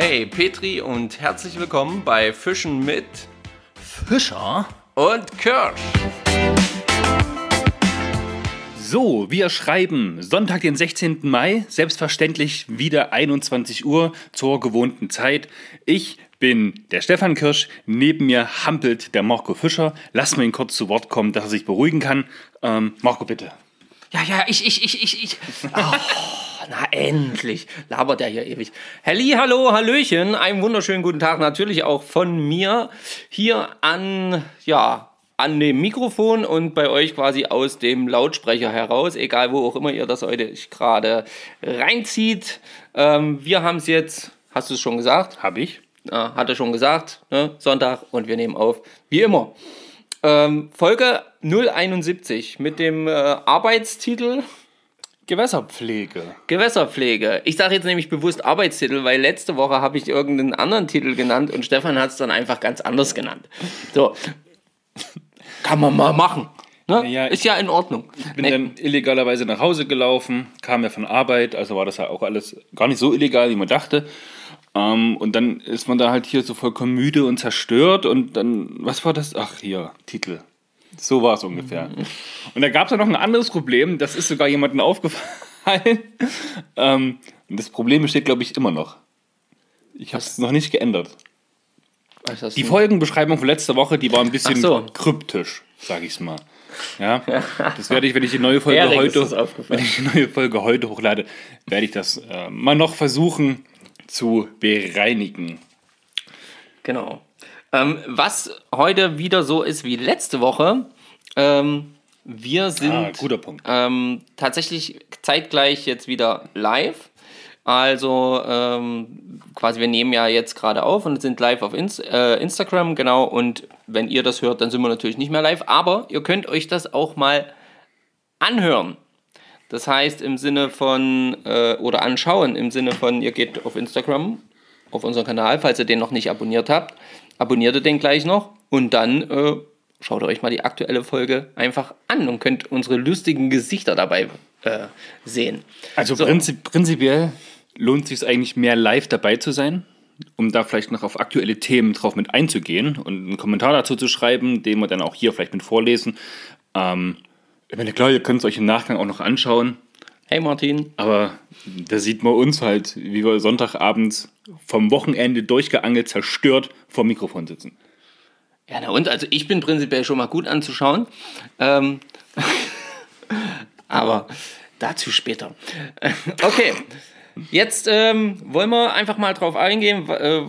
Hey Petri und herzlich willkommen bei Fischen mit Fischer? und Kirsch. So, wir schreiben Sonntag, den 16. Mai, selbstverständlich wieder 21 Uhr zur gewohnten Zeit. Ich bin der Stefan Kirsch, neben mir hampelt der Marco Fischer. Lass mir ihn kurz zu Wort kommen, dass er sich beruhigen kann. Ähm, Marco, bitte. Ja, ja, ich, ich, ich, ich, ich. Oh, na endlich. Labert er hier ewig. Halli, hallo, hallöchen. Einen wunderschönen guten Tag natürlich auch von mir hier an, ja, an dem Mikrofon und bei euch quasi aus dem Lautsprecher heraus, egal wo auch immer ihr das heute gerade reinzieht. Ähm, wir haben es jetzt, hast du es schon gesagt? Hab ich. Ja, hat er schon gesagt, ne? Sonntag und wir nehmen auf, wie immer. Ähm, Folge 071 mit dem äh, Arbeitstitel Gewässerpflege. Gewässerpflege. Ich sage jetzt nämlich bewusst Arbeitstitel, weil letzte Woche habe ich irgendeinen anderen Titel genannt und Stefan hat es dann einfach ganz anders genannt. So. Kann man mal machen. Ne? Ja, Ist ja in Ordnung. Bin Nee, dann illegalerweise nach Hause gelaufen, kam ja von Arbeit, also war das ja auch alles gar nicht so illegal, wie man dachte. Ähm, und dann ist man da halt hier so vollkommen müde und zerstört und dann, was war das? Ach, hier, Titel. So war es ungefähr. Und da gab es ja noch ein anderes Problem, das ist sogar jemandem aufgefallen. ähm, und das Problem besteht, glaube ich, immer noch. Ich habe es noch nicht geändert. Die? Folgenbeschreibung von letzter Woche, die war ein bisschen so. kryptisch, sag ich's mal. Ja, das werde ich, wenn ich die neue Folge heute, wenn ich die neue Folge heute hochlade, werde ich das äh, mal noch versuchen zu bereinigen. Genau. Ähm, was heute wieder so ist wie letzte Woche, ähm, wir sind Ah, guter Punkt. ähm, tatsächlich zeitgleich jetzt wieder live. Also ähm, quasi, wir nehmen ja jetzt gerade auf und sind live auf Ins äh, Instagram, genau. Und wenn ihr das hört, dann sind wir natürlich nicht mehr live. Aber ihr könnt euch das auch mal anhören. Das heißt im Sinne von, äh, oder anschauen, im Sinne von, ihr geht auf Instagram, auf unseren Kanal, falls ihr den noch nicht abonniert habt, abonniert ihr den gleich noch und dann äh, schaut euch mal die aktuelle Folge einfach an und könnt unsere lustigen Gesichter dabei äh, sehen. Also So. prinzip, prinzipiell lohnt es sich eigentlich mehr live dabei zu sein, um da vielleicht noch auf aktuelle Themen drauf mit einzugehen und einen Kommentar dazu zu schreiben, den wir dann auch hier vielleicht mit vorlesen. Ähm, ich meine, klar, ihr könnt es euch im Nachgang auch noch anschauen. Hey Martin, Aber da sieht man uns halt, wie wir Sonntagabends vom Wochenende durchgeangelt, zerstört vor dem Mikrofon sitzen. Ja, na und, also ich bin prinzipiell schon mal gut anzuschauen. Ähm, aber dazu später. Okay, jetzt ähm, wollen wir einfach mal drauf eingehen. Äh,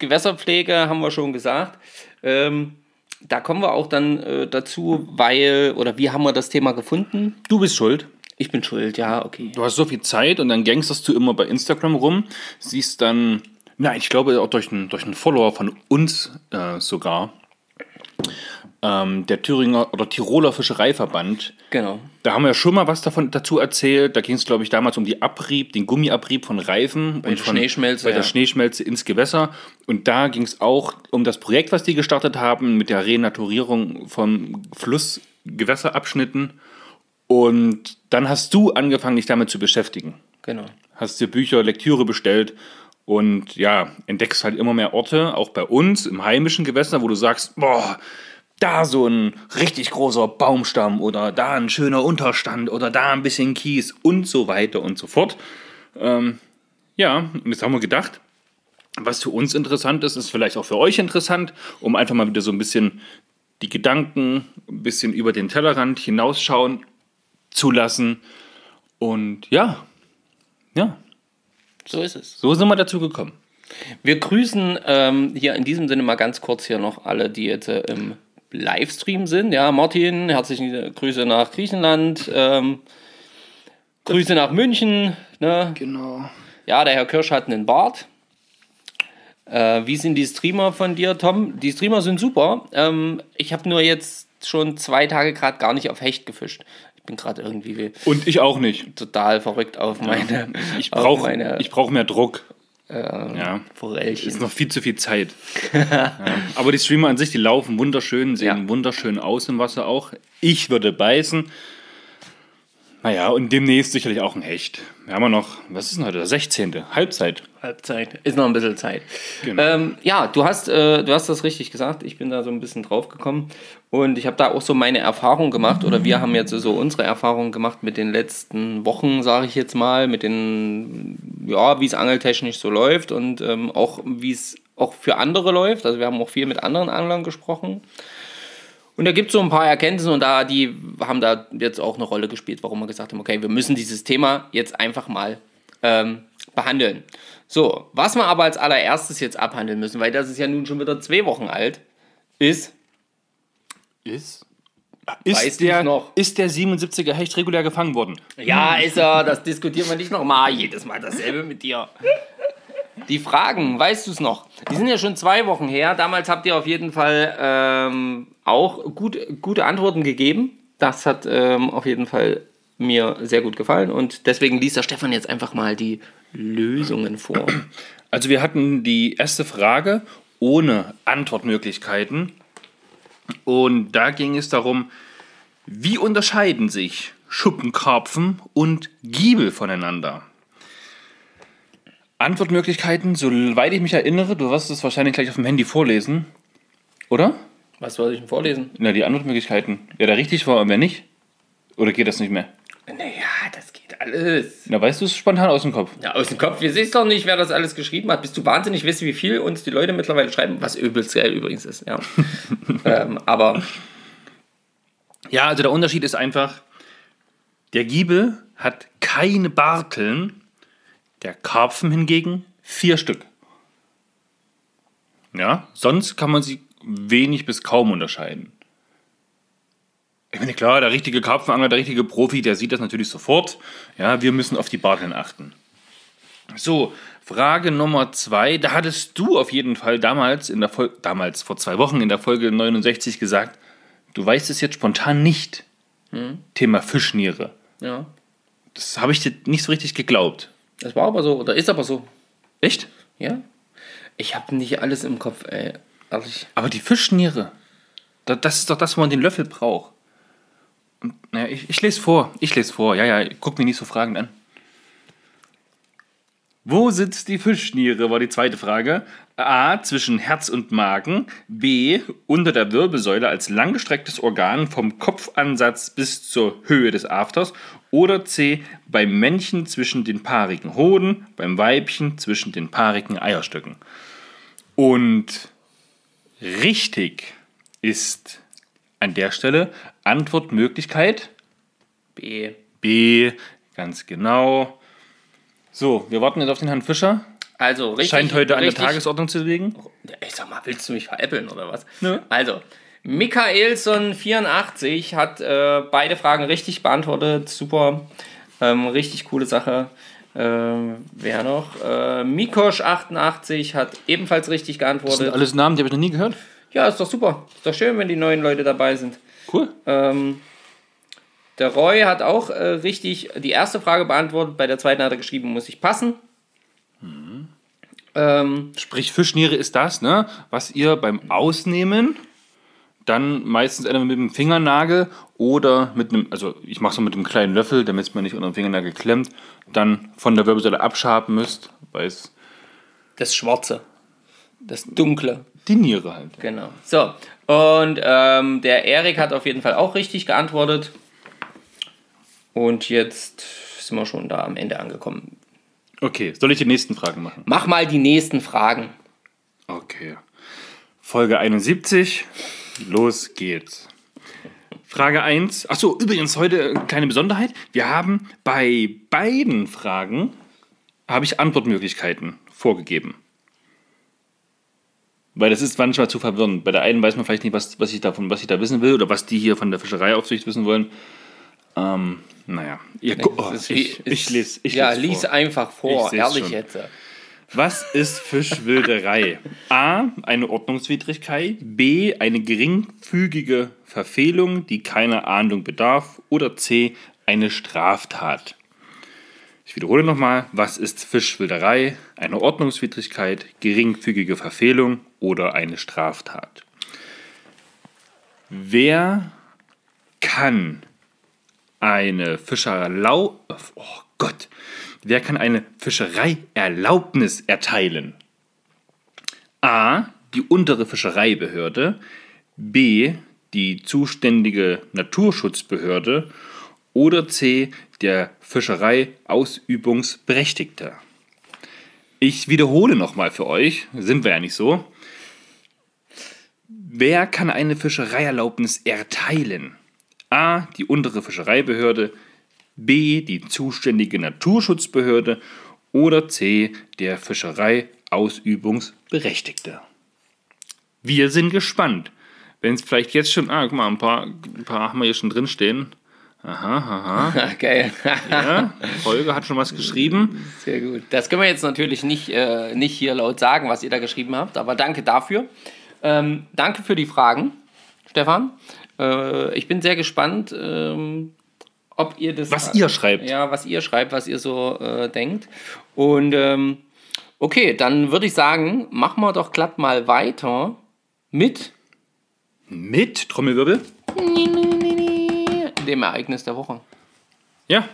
Gewässerpflege haben wir schon gesagt. Ähm, da kommen wir auch dann äh, dazu, weil, oder wie haben wir das Thema gefunden? Du bist schuld. Ich bin schuld, ja, okay. Du hast so viel Zeit und dann gangsterst du immer bei Instagram rum, siehst dann, na, ich glaube auch durch einen, durch einen Follower von uns äh, sogar, ähm, der Thüringer oder Tiroler Fischereiverband. Genau. Da haben wir ja schon mal was davon dazu erzählt. Da ging es, glaube ich, damals um die Abrieb, den Gummiabrieb von Reifen der und von Schneeschmelze, bei der ja. Schneeschmelze ins Gewässer. Und da ging es auch um das Projekt, was die gestartet haben mit der Renaturierung von Flussgewässerabschnitten. Und dann hast du angefangen, dich damit zu beschäftigen. Genau. Hast dir Bücher, Lektüre bestellt und ja, entdeckst halt immer mehr Orte, auch bei uns im heimischen Gewässer, wo du sagst, boah, da so ein richtig großer Baumstamm oder da ein schöner Unterstand oder da ein bisschen Kies und so weiter und so fort. Ähm, ja, und jetzt haben wir gedacht, was für uns interessant ist, ist vielleicht auch für euch interessant, um einfach mal wieder so ein bisschen die Gedanken ein bisschen über den Tellerrand hinausschauen zu lassen. Und ja, ja, So ist es. so sind wir dazu gekommen. Wir grüßen ähm, hier in diesem Sinne mal ganz kurz hier noch alle, die jetzt äh, im Livestream sind. Ja, Martin, herzliche Grüße nach Griechenland. Ähm, Grüße nach München. Ne? Genau. Ja, der Herr Kirsch hat einen Bart. Äh, wie sind die Streamer von dir, Tom? Die Streamer sind super. Ähm, ich habe nur jetzt schon zwei Tage gerade gar nicht auf Hecht gefischt. Ich bin gerade irgendwie Und ich auch nicht. total verrückt auf meine, Ich brauche brauch mehr Druck. äh, Ja. Forellchen. Ist noch viel zu viel Zeit. ja. Aber die Streamer an sich, die laufen wunderschön, sehen Ja. wunderschön aus im Wasser auch. Ich würde beißen. Naja, und demnächst sicherlich auch ein Hecht. Wir haben ja noch, was ist denn heute, der 16. Halbzeit. Halbzeit. Ist noch ein bisschen Zeit. Genau. Ähm, ja, du hast, äh, du hast das richtig gesagt. Ich bin da so ein bisschen drauf gekommen. Und ich habe da auch so meine Erfahrung gemacht. Oder wir haben jetzt so unsere Erfahrungen gemacht mit den letzten Wochen, sage ich jetzt mal. Mit den, ja, wie es angeltechnisch so läuft. Und ähm, auch, wie es auch für andere läuft. Also wir haben auch viel mit anderen Anglern gesprochen. Und da gibt es so ein paar Erkenntnisse und da, die haben da jetzt auch eine Rolle gespielt, warum wir gesagt haben, okay, wir müssen dieses Thema jetzt einfach mal ähm, behandeln. So, was wir aber als allererstes jetzt abhandeln müssen, weil das ist ja nun schon wieder zwei Wochen alt, ist, Ist? Weißt Ist der, noch? ist der 77er Hecht regulär gefangen worden? ja, ist er, das diskutieren wir nicht nochmal, jedes Mal dasselbe mit dir. Die Fragen, weißt du es noch? Die sind ja schon zwei Wochen her. Damals habt ihr auf jeden Fall ähm, auch gut, gute Antworten gegeben. Das hat ähm, auf jeden Fall mir sehr gut gefallen und deswegen liest der Stefan jetzt einfach mal die Lösungen vor. Also wir hatten die erste Frage ohne Antwortmöglichkeiten. Und da ging es darum, wie unterscheiden sich Schuppenkarpfen und Giebel voneinander? Antwortmöglichkeiten, soweit ich mich erinnere, du wirst es wahrscheinlich gleich auf dem Handy vorlesen, oder? Was soll ich denn vorlesen? Na, die Antwortmöglichkeiten. Wer da richtig war und wer nicht? Oder geht das nicht mehr? Naja, das geht alles. Na, weißt du es spontan aus dem Kopf? Ja, aus dem Kopf. Wir sehen doch nicht, wer das alles geschrieben hat. Bist du wahnsinnig, weißt du, wie viel uns die Leute mittlerweile schreiben? Was übelst geil übrigens ist, ja. ähm, aber Ja, also der Unterschied ist einfach, der Giebel hat keine Barteln, der Karpfen hingegen vier Stück. Ja, sonst kann man sie wenig bis kaum unterscheiden. Ich meine, klar, der richtige Karpfenangler, der richtige Profi, der sieht das natürlich sofort. Ja, wir müssen auf die Barteln achten. So, Frage Nummer zwei. Da hattest du auf jeden Fall damals, in der Fol damals vor zwei Wochen in der Folge 69 gesagt, du weißt es jetzt spontan nicht. Thema Fischniere. ja, Das habe ich dir nicht so richtig geglaubt. das war aber so, oder ist aber so. Echt? Ja? Ich habe nicht alles im Kopf, ey. Ehrlich. Aber die Fischniere, da- das ist doch das, wo man den Löffel braucht. Naja, ich, ich lese vor. Ich lese vor. Ja, ja, guck mich nicht so fragend an. Wo sitzt die Fischniere, war die zweite Frage. A. Zwischen Herz und Magen. B. Unter der Wirbelsäule als langgestrecktes Organ vom Kopfansatz bis zur Höhe des Afters. Oder C. Beim Männchen zwischen den paarigen Hoden, beim Weibchen zwischen den paarigen Eierstöcken. Und richtig ist an der Stelle Antwortmöglichkeit B. B. Ganz genau. So, wir warten jetzt auf den Herrn Fischer. Also, richtig. Scheint heute an der Tagesordnung zu liegen. Ich sag mal, willst du mich veräppeln oder was? Nö. Also, Michaelson84 hat äh, beide Fragen richtig beantwortet. Super. Ähm, richtig coole Sache. Ähm, wer noch? Äh, Mikosch88 hat ebenfalls richtig Das sind geantwortet. alles Namen, die habe ich noch nie gehört. Ja, ist doch super. Ist doch schön, wenn die neuen Leute dabei sind. Cool. Ähm, der Roy hat auch äh, richtig die erste Frage beantwortet. Bei der zweiten hat er geschrieben, muss ich passen. Ähm, Sprich, Fischniere ist das, ne, was ihr beim Ausnehmen dann meistens entweder mit dem Fingernagel oder mit einem, also ich mache so mit einem kleinen Löffel, damit es mir nicht unter dem Fingernagel klemmt, dann von der Wirbelsäule abschaben müsst, weil es das Schwarze. Das Dunkle. die Niere halt. Genau. So. Und ähm, der Erik hat auf jeden Fall auch richtig geantwortet. Und jetzt sind wir schon da am Ende angekommen. Okay, soll ich die nächsten Fragen machen? Mach mal die nächsten Fragen. Okay. Folge 71. Los geht's. Frage 1. Achso, übrigens heute eine kleine Besonderheit. Wir haben bei beiden Fragen habe ich Antwortmöglichkeiten vorgegeben. Weil das ist manchmal zu verwirrend. Bei der einen weiß man vielleicht nicht, was, was, ich, davon, was ich da wissen will oder was die hier von der Fischereiaufsicht wissen wollen. Ähm, naja, ihr, oh, ich, wie- ich lese ich ja, lese lies vor. einfach Ich vor. Ehrlich jetzt. Was ist Fischwilderei? A. Eine Ordnungswidrigkeit. B. Eine geringfügige Verfehlung, die keiner Ahndung bedarf. Oder C. Eine Straftat. Ich wiederhole nochmal. Was ist Fischwilderei? Eine Ordnungswidrigkeit, geringfügige Verfehlung oder eine Straftat? Wer kann eine Fischerlau... Oh Gott. Wer kann eine Fischereierlaubnis erteilen? A. Die untere Fischereibehörde. B. Die zuständige Naturschutzbehörde. Oder C. Der Fischereiausübungsberechtigte. Ich wiederhole nochmal für euch, sind wir ja nicht so. Wer kann eine Fischereierlaubnis erteilen? A. Die untere Fischereibehörde. B. Die zuständige Naturschutzbehörde. Oder C. Der Fischereiausübungsberechtigte. Wir sind gespannt. Wenn es vielleicht jetzt schon, ah, guck mal, ein paar, ein paar haben wir hier schon drinstehen. Aha, aha. Geil. Ja, Folge hat schon was geschrieben. Sehr gut. Das können wir jetzt natürlich nicht, äh, nicht hier laut sagen, was ihr da geschrieben habt, aber danke dafür. Ähm, danke für die Fragen, Stefan. Äh, ich bin sehr gespannt, ähm, ob ihr das. Was ihr schreibt. Ja, was ihr schreibt, was ihr so äh, denkt. Und ähm, okay, dann würde ich sagen, machen wir doch glatt mal weiter mit Mit Trommelwirbel? dem Ereignis der Woche. Ja,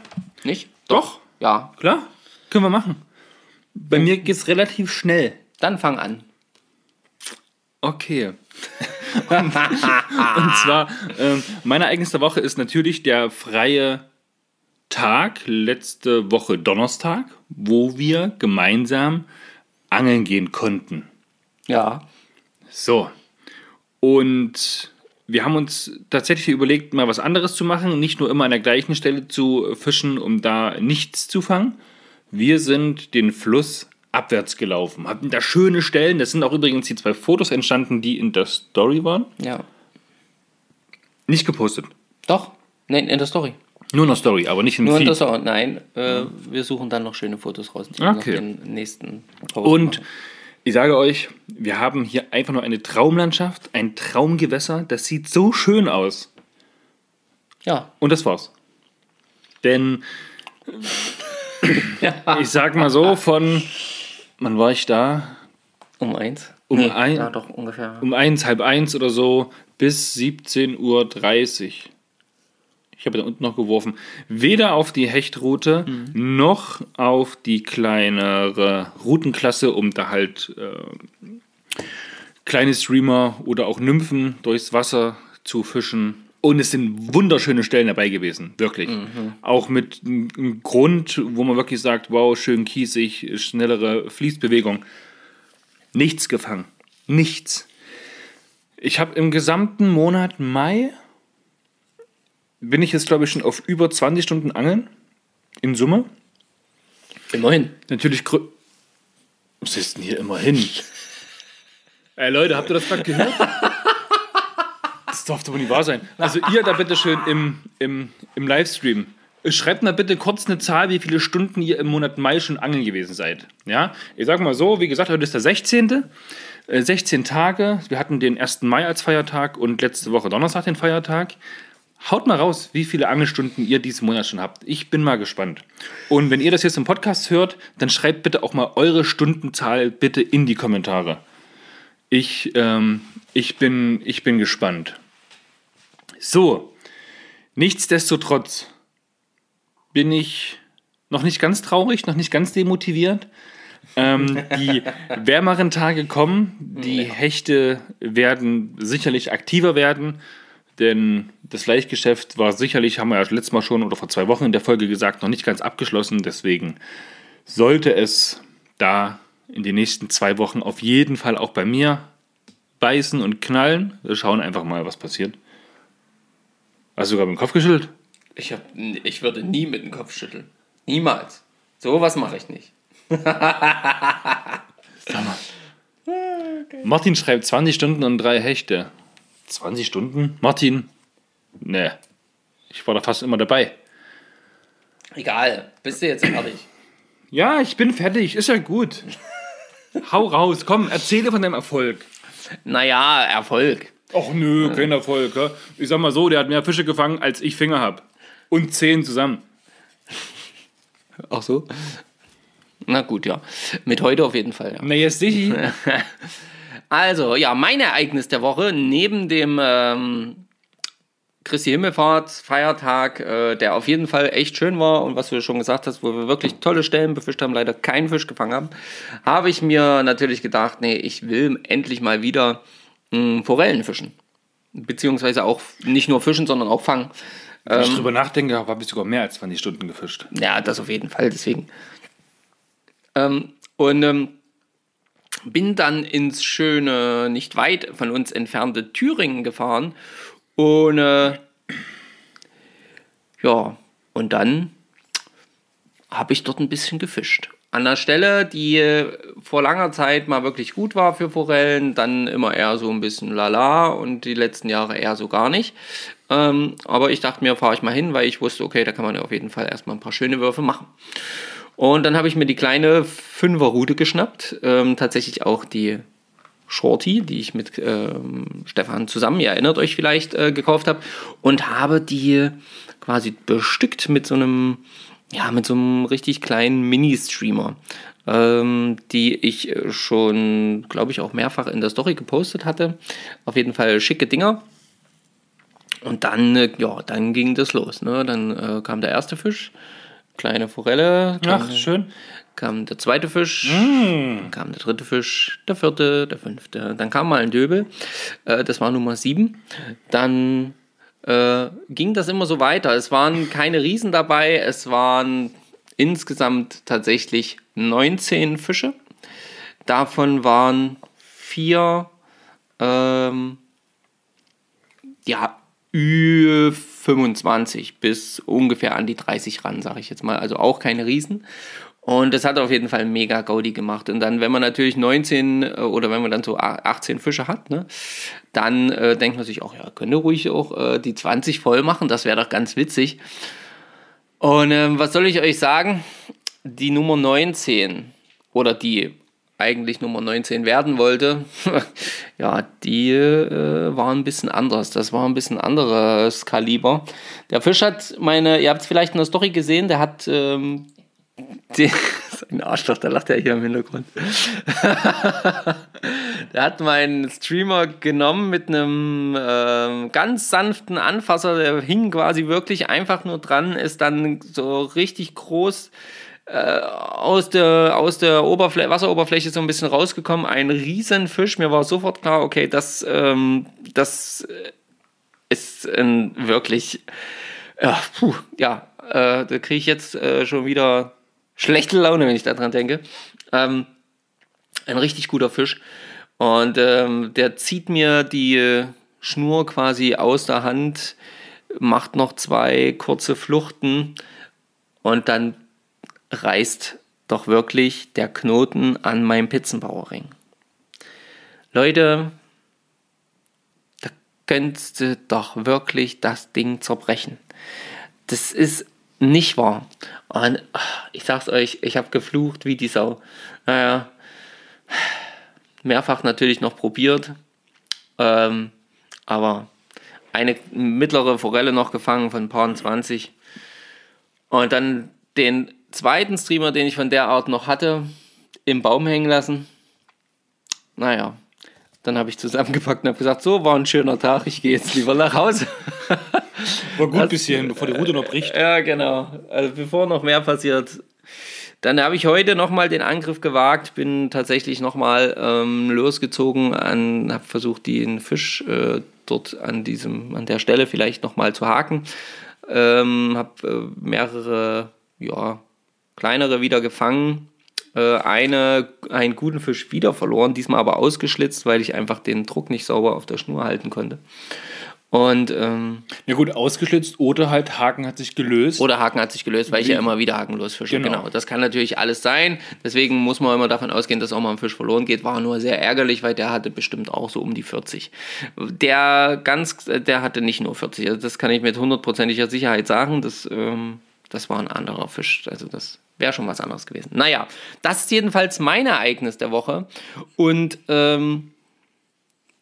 Nicht? Doch. Ja, klar. Können wir machen. Bei mir geht es relativ schnell. dann fang an. Okay. Und zwar, ähm, mein Ereignis der Woche ist natürlich der freie Tag, letzte Woche Donnerstag, wo wir gemeinsam angeln gehen konnten. Ja. So. Und wir haben uns tatsächlich überlegt, mal was anderes zu machen, nicht nur immer an der gleichen Stelle zu fischen, um da nichts zu fangen. Wir sind den Fluss abwärts gelaufen, hatten da schöne Stellen. Das sind auch übrigens die zwei Fotos entstanden, die in der Story waren. Ja. Nicht gepostet. Doch. Nein, in der Story. Nur in der Story, aber nicht im Nur in Feed. der Story. Nein, äh, wir suchen dann noch schöne Fotos raus. die wir Okay. noch den nächsten Post Und machen. ich sage euch, wir haben hier einfach nur eine Traumlandschaft, ein Traumgewässer. Das sieht so schön aus. Ja. Und das war's. Denn ich sag mal so, von wann war ich da? Um eins? Um ein- Ja, doch, ungefähr. Um eins, halb eins oder so bis 17.30 Uhr. Ich habe da unten noch geworfen. Weder auf die Hechtroute noch auf die kleinere Routenklasse, um da halt äh, kleine Streamer oder auch Nymphen durchs Wasser zu fischen. Und es sind wunderschöne Stellen dabei gewesen, wirklich. Auch mit einem Grund, wo man wirklich sagt, wow, schön kiesig, schnellere Fließbewegung. Nichts gefangen. Nichts. Ich habe im gesamten Monat Mai bin ich jetzt, glaube ich, schon auf über 20 Stunden Angeln in Summe. Immerhin. Natürlich Was ist denn hier immerhin? Ey Leute, habt ihr das gerade gehört? Darf doch wohl nicht wahr sein. Also ihr da bitte schön im, im, im Livestream. Schreibt mal bitte kurz eine Zahl, wie viele Stunden ihr im Monat Mai schon angeln gewesen seid. Ja, ich sag mal so, wie gesagt, heute ist der 16. Äh, 16 Tage. Wir hatten den 1. Mai als Feiertag und letzte Woche Donnerstag den Feiertag. Haut mal raus, wie viele Angelstunden ihr diesen Monat schon habt. Ich bin mal gespannt. Und wenn ihr das jetzt im Podcast hört, dann schreibt bitte auch mal eure Stundenzahl bitte in die Kommentare. Ich, ähm, ich, bin, ich bin gespannt. So, nichtsdestotrotz bin ich noch nicht ganz traurig, noch nicht ganz demotiviert. Ähm, die wärmeren Tage kommen, die Hechte werden sicherlich aktiver werden, denn das Laichgeschäft war sicherlich, haben wir ja letztes Mal schon oder vor zwei Wochen in der Folge gesagt, noch nicht ganz abgeschlossen. Deswegen sollte es da in den nächsten zwei Wochen auf jeden Fall auch bei mir beißen und knallen. Wir schauen einfach mal, was passiert. Hast du sogar mit dem Kopf geschüttelt? Ich, hab, ich würde nie mit dem Kopf schütteln. Niemals. So was mache ich nicht. Martin schreibt 20 Stunden und drei Hechte. 20 Stunden? Martin? Nee. Ich war da fast immer dabei. Egal. Bist du jetzt fertig? Ja, ich bin fertig. Ist ja gut. Hau raus. Komm, erzähle von deinem Erfolg. Naja, Erfolg. Och nö, kein Erfolg. Ja? Ich sag mal so, der hat mehr Fische gefangen, als ich Finger hab. Und zehn zusammen. Ach so? Na gut, ja. Mit heute auf jeden Fall, ja. Na, jetzt dich. Also, ja, mein Ereignis der Woche, neben dem, ähm, Christi Himmelfahrt, Feiertag, äh, der auf jeden Fall echt schön war und was du schon gesagt hast, wo wir wirklich tolle Stellen befischt haben, leider keinen Fisch gefangen haben, habe ich mir natürlich gedacht, nee, ich will endlich mal wieder mh, Forellen fischen. Beziehungsweise auch nicht nur fischen, sondern auch fangen. Wenn ich drüber nachdenke, habe ich sogar mehr als 20 Stunden gefischt. Ja, das auf jeden Fall, deswegen. Ähm, und ähm, bin dann ins schöne, nicht weit von uns entfernte Thüringen gefahren. Und äh, ja, und dann habe ich dort ein bisschen gefischt. An der Stelle, die äh, vor langer Zeit mal wirklich gut war für Forellen, dann immer eher so ein bisschen lala und die letzten Jahre eher so gar nicht. Ähm, aber ich dachte mir, fahre ich mal hin, weil ich wusste, okay, da kann man ja auf jeden Fall erstmal ein paar schöne Würfe machen. Und dann habe ich mir die kleine Fünferrute geschnappt, ähm, tatsächlich auch die Shorty, die ich mit ähm, Stefan zusammen, ihr erinnert euch vielleicht, äh, gekauft habe und habe die quasi bestückt mit so einem, ja, mit so einem richtig kleinen Mini-Streamer, ähm, die ich schon, glaube ich, auch mehrfach in der Story gepostet hatte. Auf jeden Fall schicke Dinger. Und dann, äh, ja, dann ging das los. Ne? Dann äh, kam der erste Fisch, kleine Forelle. Kam, Ach, schön. kam der zweite Fisch, dann kam der dritte Fisch, der vierte, der fünfte. Dann kam mal ein Döbel, äh, das war Nummer sieben. Dann äh, ging das immer so weiter. Es waren keine Riesen dabei, es waren insgesamt tatsächlich 19 Fische. Davon waren vier ähm, ja, Ü25 bis ungefähr an die 30 ran, sage ich jetzt mal. Also auch keine Riesen. Und das hat auf jeden Fall mega Gaudi gemacht. Und dann, wenn man natürlich 19 äh, oder wenn man dann so 18 Fische hat, ne, dann äh, denkt man sich auch, ja, könnte ruhig auch äh, die 20 voll machen. Das wäre doch ganz witzig. Und ähm, was soll ich euch sagen? Die Nummer 19 oder die eigentlich Nummer 19 werden wollte, ja, die äh, war ein bisschen anders. Das war ein bisschen anderes Kaliber. Der Fisch hat meine, ihr habt es vielleicht in der Story gesehen, der hat ähm, die, ein Arschloch, da lacht er hier im Hintergrund. der hat meinen Streamer genommen mit einem ähm, ganz sanften Anfasser, der hing quasi wirklich einfach nur dran, ist dann so richtig groß äh, aus der, aus der Oberfl Wasseroberfläche so ein bisschen rausgekommen. Ein Riesenfisch. Mir war sofort klar, okay, das, ähm, das ist ein wirklich, ja, puh, ja äh, da kriege ich jetzt äh, schon wieder schlechte Laune, wenn ich daran denke. Ähm, ein richtig guter Fisch. Und ähm, der zieht mir die Schnur quasi aus der Hand, macht noch zwei kurze Fluchten und dann reißt doch wirklich der Knoten an meinem Pizzenbauerring. Leute, da könntest du doch wirklich das Ding zerbrechen. Das ist nicht wahr. Und ich sag's euch, ich habe geflucht wie die Sau. Naja, mehrfach natürlich noch probiert, ähm, aber eine mittlere Forelle noch gefangen von ein paar 20 und dann den zweiten Streamer, den ich von der Art noch hatte, im Baum hängen lassen. Naja, dann habe ich zusammengepackt und habe gesagt, so war ein schöner Tag, ich gehe jetzt lieber nach Hause. War gut bis hierhin, bevor die Route noch bricht. Ja, genau. Also bevor noch mehr passiert. Dann habe ich heute nochmal den Angriff gewagt, bin tatsächlich nochmal ähm, losgezogen, habe versucht, den Fisch äh, dort an, diesem, an der Stelle vielleicht nochmal zu haken. Ähm, habe äh, mehrere ja, kleinere wieder gefangen, äh, eine, einen guten Fisch wieder verloren, diesmal aber ausgeschlitzt, weil ich einfach den Druck nicht sauber auf der Schnur halten konnte. Und ähm, Ja gut, ausgeschlitzt oder halt Haken hat sich gelöst. oder Haken hat sich gelöst, weil ich ja immer wieder hakenlos fische. Genau. Genau. Das kann natürlich alles sein. Deswegen muss man immer davon ausgehen, dass auch mal ein Fisch verloren geht. War nur sehr ärgerlich, weil der hatte bestimmt auch so um die 40. Der ganz, der hatte nicht nur 40. Also das kann ich mit hundertprozentiger Sicherheit sagen. Das, ähm, das war ein anderer Fisch. Also das wäre schon was anderes gewesen. Naja, das ist jedenfalls mein Ereignis der Woche. Und ähm,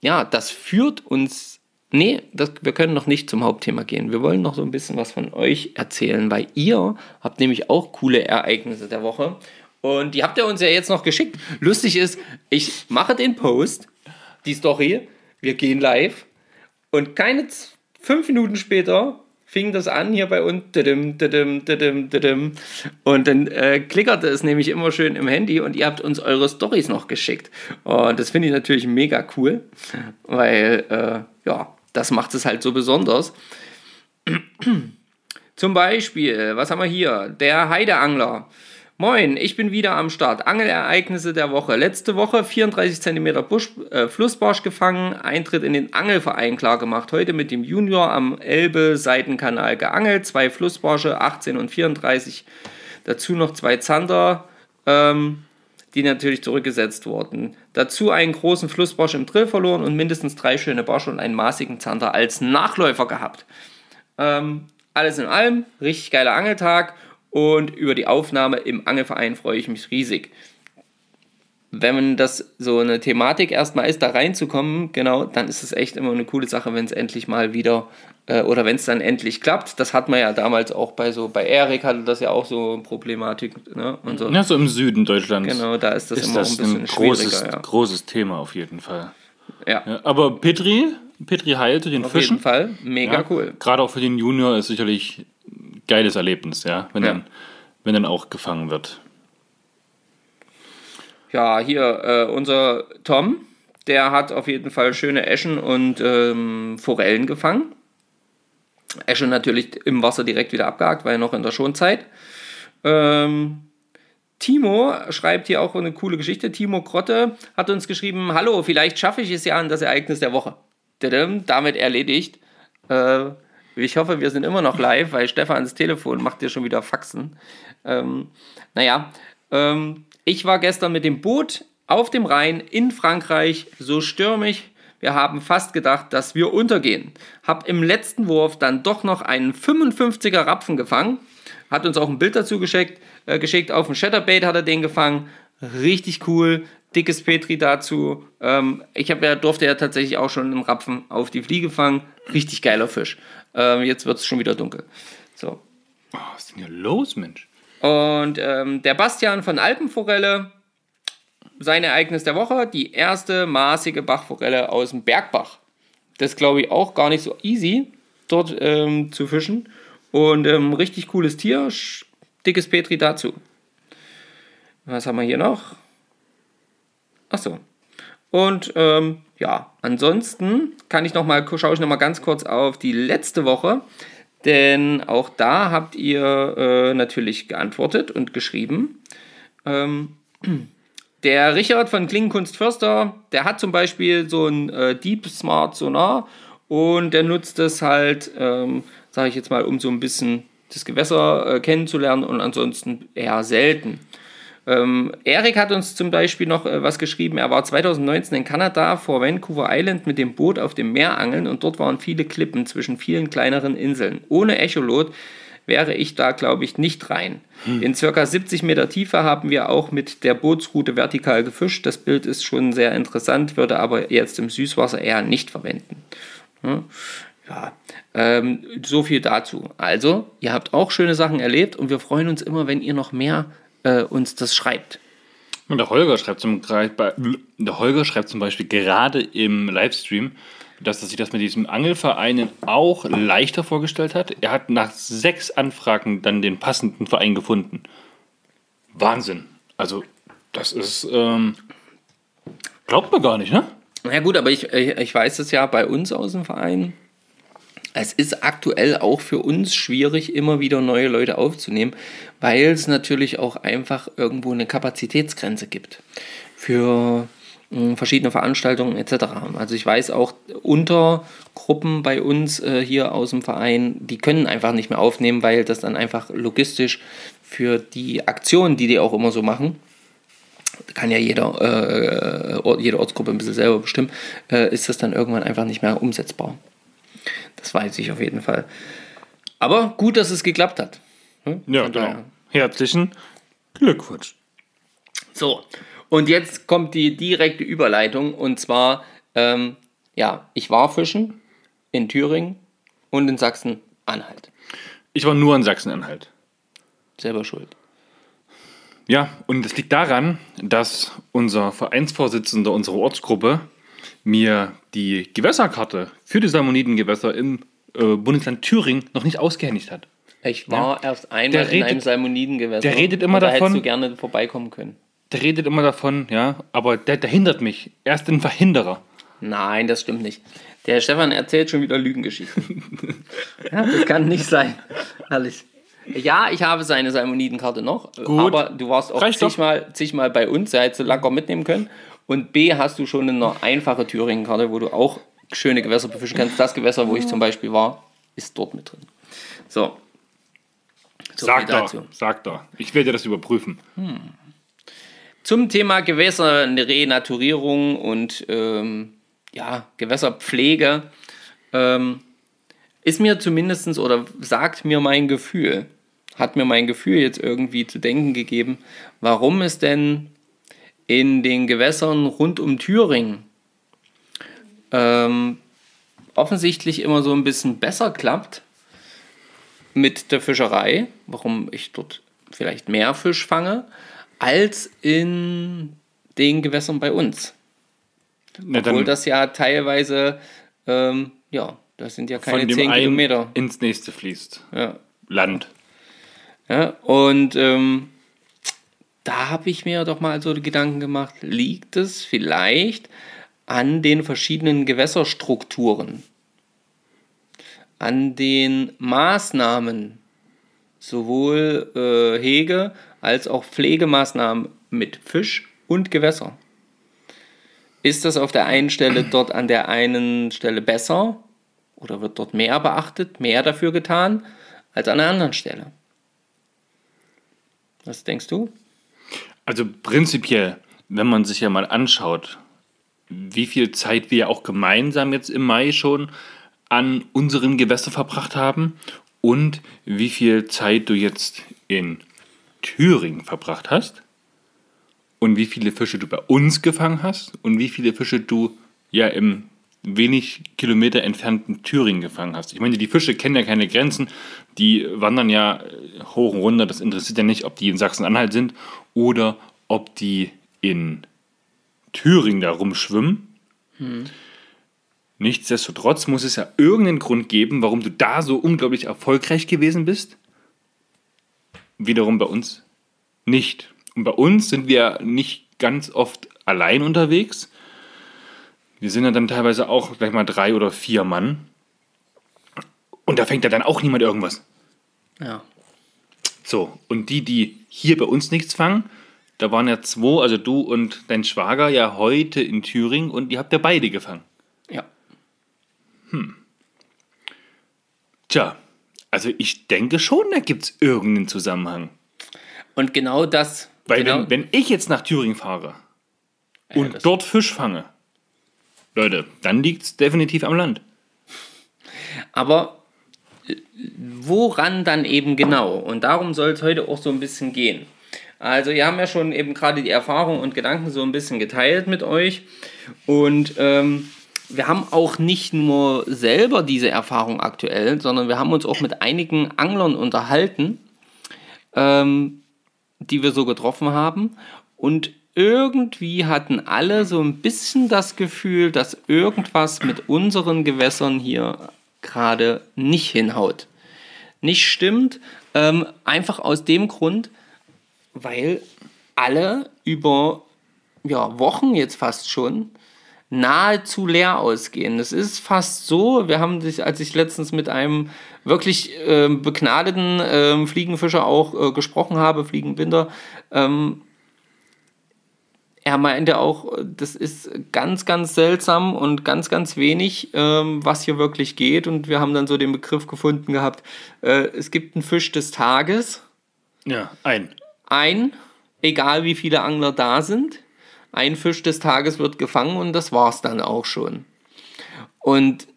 ja, das führt uns. Nee, das, wir können noch nicht zum Hauptthema gehen. Wir wollen noch so ein bisschen was von euch erzählen, weil ihr habt nämlich auch coole Ereignisse der Woche. Und die habt ihr uns ja jetzt noch geschickt. Lustig ist, ich mache den Post, die Story, wir gehen live und keine fünf Minuten später fing das an hier bei uns. Und dann äh, klickerte es nämlich immer schön im Handy und ihr habt uns eure Stories noch geschickt. Und das finde ich natürlich mega cool, weil äh, ja, das macht es halt so besonders. Zum Beispiel, was haben wir hier? Der Heideangler. Moin, ich bin wieder am Start. Angelereignisse der Woche. Letzte Woche 34 cm äh, Flussbarsch gefangen, Eintritt in den Angelverein klar gemacht. Heute mit dem Junior am Elbe-Seitenkanal geangelt. Zwei Flussbarsche, 18 und 34. Dazu noch zwei Zander, ähm, die natürlich zurückgesetzt wurden. Dazu einen großen Flussbarsch im Drill verloren und mindestens drei schöne Barsche und einen maßigen Zander als Nachläufer gehabt. Ähm, alles in allem, richtig geiler Angeltag und über die Aufnahme im Angelverein freue ich mich riesig. Wenn das so eine Thematik erstmal ist, da reinzukommen, genau, dann ist es echt immer eine coole Sache, wenn es endlich mal wieder äh, oder wenn es dann endlich klappt. Das hat man ja damals auch bei so, bei Erik hatte das ja auch so eine Problematik. Ne? Und so. Ja, so im Süden Deutschlands. Genau, da ist das ist immer das ein bisschen ein großes, schwieriger. Ja. großes Thema auf jeden Fall. ja. Ja, aber Petri, Petri heilte den Auf Fischen. jeden Fall, mega Ja, cool. Gerade auch für den Junior ist sicherlich ein geiles Erlebnis, ja, wenn. Dann, wenn dann auch gefangen wird. Ja, hier äh, unser Tom, der hat auf jeden Fall schöne Eschen und ähm, Forellen gefangen. Esche natürlich im Wasser direkt wieder abgehakt, weil noch in der Schonzeit. Ähm, Timo schreibt hier auch eine coole Geschichte. Timo Krotte hat uns geschrieben: Hallo, vielleicht schaffe ich es ja an das Ereignis der Woche. Tadam, damit erledigt. Äh, ich hoffe, wir sind immer noch live, weil Stefans Telefon macht dir schon wieder Faxen. Ähm, naja, ähm, ich war gestern mit dem Boot auf dem Rhein in Frankreich, so stürmisch. Wir haben fast gedacht, dass wir untergehen. Hab im letzten Wurf dann doch noch einen 55er Rapfen gefangen. Hat uns auch ein Bild dazu geschickt. Äh, geschickt. Auf dem Shatterbait hat er den gefangen. Richtig cool. Dickes Petri dazu. Ähm, ich hab durfte ja tatsächlich auch schon einen Rapfen auf die Fliege fangen. Richtig geiler Fisch. Ähm, jetzt wird es schon wieder dunkel. So. Oh, was ist denn hier los, Mensch? Und ähm, der Bastian von Alpenforelle, sein Ereignis der Woche, die erste maßige Bachforelle aus dem Bergbach. Das glaube ich auch gar nicht so easy, dort ähm, zu fischen. Und ähm, richtig cooles Tier, dickes Petri dazu. Was haben wir hier noch? Achso. Und ähm, ja, ansonsten kann ich noch mal, schaue ich noch mal ganz kurz auf die letzte Woche, denn auch da habt ihr äh, natürlich geantwortet und geschrieben. Ähm, der Richard von Klingenkunst Förster, der hat zum Beispiel so ein äh, Deep Smart Sonar und der nutzt es halt, ähm, sage ich jetzt mal, um so ein bisschen das Gewässer äh, kennenzulernen und ansonsten eher selten. Ähm, Erik hat uns zum Beispiel noch äh, was geschrieben. Er war 2019 in Kanada vor Vancouver Island mit dem Boot auf dem Meer angeln und dort waren viele Klippen zwischen vielen kleineren Inseln. Ohne Echolot wäre ich da, glaube ich, nicht rein. In circa 70 Meter Tiefe haben wir auch mit der Bootsroute vertikal gefischt. Das Bild ist schon sehr interessant, würde aber jetzt im Süßwasser eher nicht verwenden. Hm? Ja, ähm, so viel dazu. Also, ihr habt auch schöne Sachen erlebt und wir freuen uns immer, wenn ihr noch mehr äh, uns das schreibt. Und der Holger schreibt zum, der Holger schreibt zum Beispiel gerade im Livestream, dass er sich das mit diesem Angelvereinen auch leichter vorgestellt hat. Er hat nach sechs Anfragen dann den passenden Verein gefunden. Wahnsinn. Also, das ist, ähm, glaubt man gar nicht, ne? Na gut, aber ich, ich ich weiß es ja bei uns aus dem Verein. Es ist aktuell auch für uns schwierig, immer wieder neue Leute aufzunehmen, weil es natürlich auch einfach irgendwo eine Kapazitätsgrenze gibt für mh, verschiedene Veranstaltungen etc. Also ich weiß auch Untergruppen bei uns äh, hier aus dem Verein, die können einfach nicht mehr aufnehmen, weil das dann einfach logistisch für die Aktionen, die die auch immer so machen, kann ja jeder, äh, jede Ortsgruppe ein bisschen selber bestimmen, äh, ist das dann irgendwann einfach nicht mehr umsetzbar. Das weiß ich auf jeden Fall. Aber gut, dass es geklappt hat. Hm? Ja, Von genau. daher. Herzlichen Glückwunsch. So, und jetzt kommt die direkte Überleitung und zwar, ähm, ja, ich war fischen in Thüringen und in Sachsen-Anhalt. Ich war nur in Sachsen-Anhalt. Selber schuld. Ja, und es liegt daran, dass unser Vereinsvorsitzender unserer Ortsgruppe mir die Gewässerkarte für die Salmonidengewässer im äh, Bundesland Thüringen noch nicht ausgehändigt hat. Ich war erst einmal Der in redet- einem Salmonidengewässer. der redet immer Und da davon- hättest du gerne vorbeikommen können. Der redet immer davon, ja, aber der, der hindert mich. Er ist ein Verhinderer. Nein, das stimmt nicht. Der Stefan erzählt schon wieder Lügengeschichten. ja, das kann nicht sein. Herrlich. Ja, ich habe seine Salmonidenkarte noch, Gut. aber du warst auch Reicht zigmal, zigmal bei uns, er hätte locker mitnehmen können. Und B, hast du schon eine einfache Thüringen-Karte, wo du auch schöne Gewässer befischen kannst. Das Gewässer, wo ich zum Beispiel war, ist dort mit drin. So. So Sag doch, dazu. sag doch. Ich werde das überprüfen. Zum Thema Gewässerrenaturierung und ähm, ja, Gewässerpflege ähm, ist mir zumindest oder sagt mir mein Gefühl, hat mir mein Gefühl jetzt irgendwie zu denken gegeben, warum es denn in den Gewässern rund um Thüringen ähm, offensichtlich immer so ein bisschen besser klappt mit der Fischerei, warum ich dort vielleicht mehr Fisch fange, als in den Gewässern bei uns. Na, Obwohl das ja teilweise, ähm, ja, das sind ja keine von dem 10 einen Kilometer. ins nächste fließt. Ja. Land. Ja, und ähm, da habe ich mir doch mal so Gedanken gemacht, liegt es vielleicht an den verschiedenen Gewässerstrukturen, an den Maßnahmen, sowohl äh, Hege als auch Pflegemaßnahmen mit Fisch und Gewässer. Ist das auf der einen Stelle dort an der einen Stelle besser oder wird dort mehr beachtet, mehr dafür getan als an der anderen Stelle? Was denkst du? Also prinzipiell, wenn man sich ja mal anschaut, wie viel Zeit wir auch gemeinsam jetzt im Mai schon an unseren Gewässer verbracht haben und wie viel Zeit du jetzt in Thüringen verbracht hast und wie viele Fische du bei uns gefangen hast und wie viele Fische du ja im wenig Kilometer entfernten Thüringen gefangen hast. Ich meine, die Fische kennen ja keine Grenzen, die wandern ja äh, hoch und runter. Das interessiert ja nicht, ob die in Sachsen-Anhalt sind oder ob die in Thüringen da rumschwimmen. Nichtsdestotrotz muss es ja irgendeinen Grund geben, warum du da so unglaublich erfolgreich gewesen bist. Wiederum bei uns nicht. Und bei uns sind wir nicht ganz oft allein unterwegs. Wir sind ja dann teilweise auch gleich mal drei oder vier Mann. Und da fängt ja dann auch niemand irgendwas. Ja. So, und die, die hier bei uns nichts fangen, da waren ja zwei, also du und dein Schwager, ja heute in Thüringen und ihr habt ja beide gefangen. Ja. Tja, also ich denke schon, da gibt es irgendeinen Zusammenhang. Und genau das. Weil genau, wenn, wenn ich jetzt nach Thüringen fahre und das- dort Fisch fange, Leute, dann liegt es definitiv am Land. Aber äh, woran dann eben genau? Und darum soll es heute auch so ein bisschen gehen. Also, wir haben ja schon eben gerade die Erfahrung und Gedanken so ein bisschen geteilt mit euch. Und ähm, wir haben auch nicht nur selber diese Erfahrung aktuell, sondern wir haben uns auch mit einigen Anglern unterhalten, ähm, die wir so getroffen haben. Und irgendwie hatten alle so ein bisschen das Gefühl, dass irgendwas mit unseren Gewässern hier gerade nicht hinhaut. Nicht stimmt, ähm, einfach aus dem Grund, weil alle über ja, Wochen jetzt fast schon nahezu leer ausgehen. Es ist fast so, wir haben sich, als ich letztens mit einem wirklich ähm, begnadeten ähm, Fliegenfischer auch äh, gesprochen habe, Fliegenbinder, ähm, er meinte auch, das ist ganz, ganz seltsam und ganz, ganz wenig, ähm, was hier wirklich geht. Und wir haben dann so den Begriff gefunden gehabt, äh, es gibt einen Fisch des Tages, Ja, ein. ein, egal wie viele Angler da sind. Ein Fisch des Tages wird gefangen und das war's dann auch schon. Und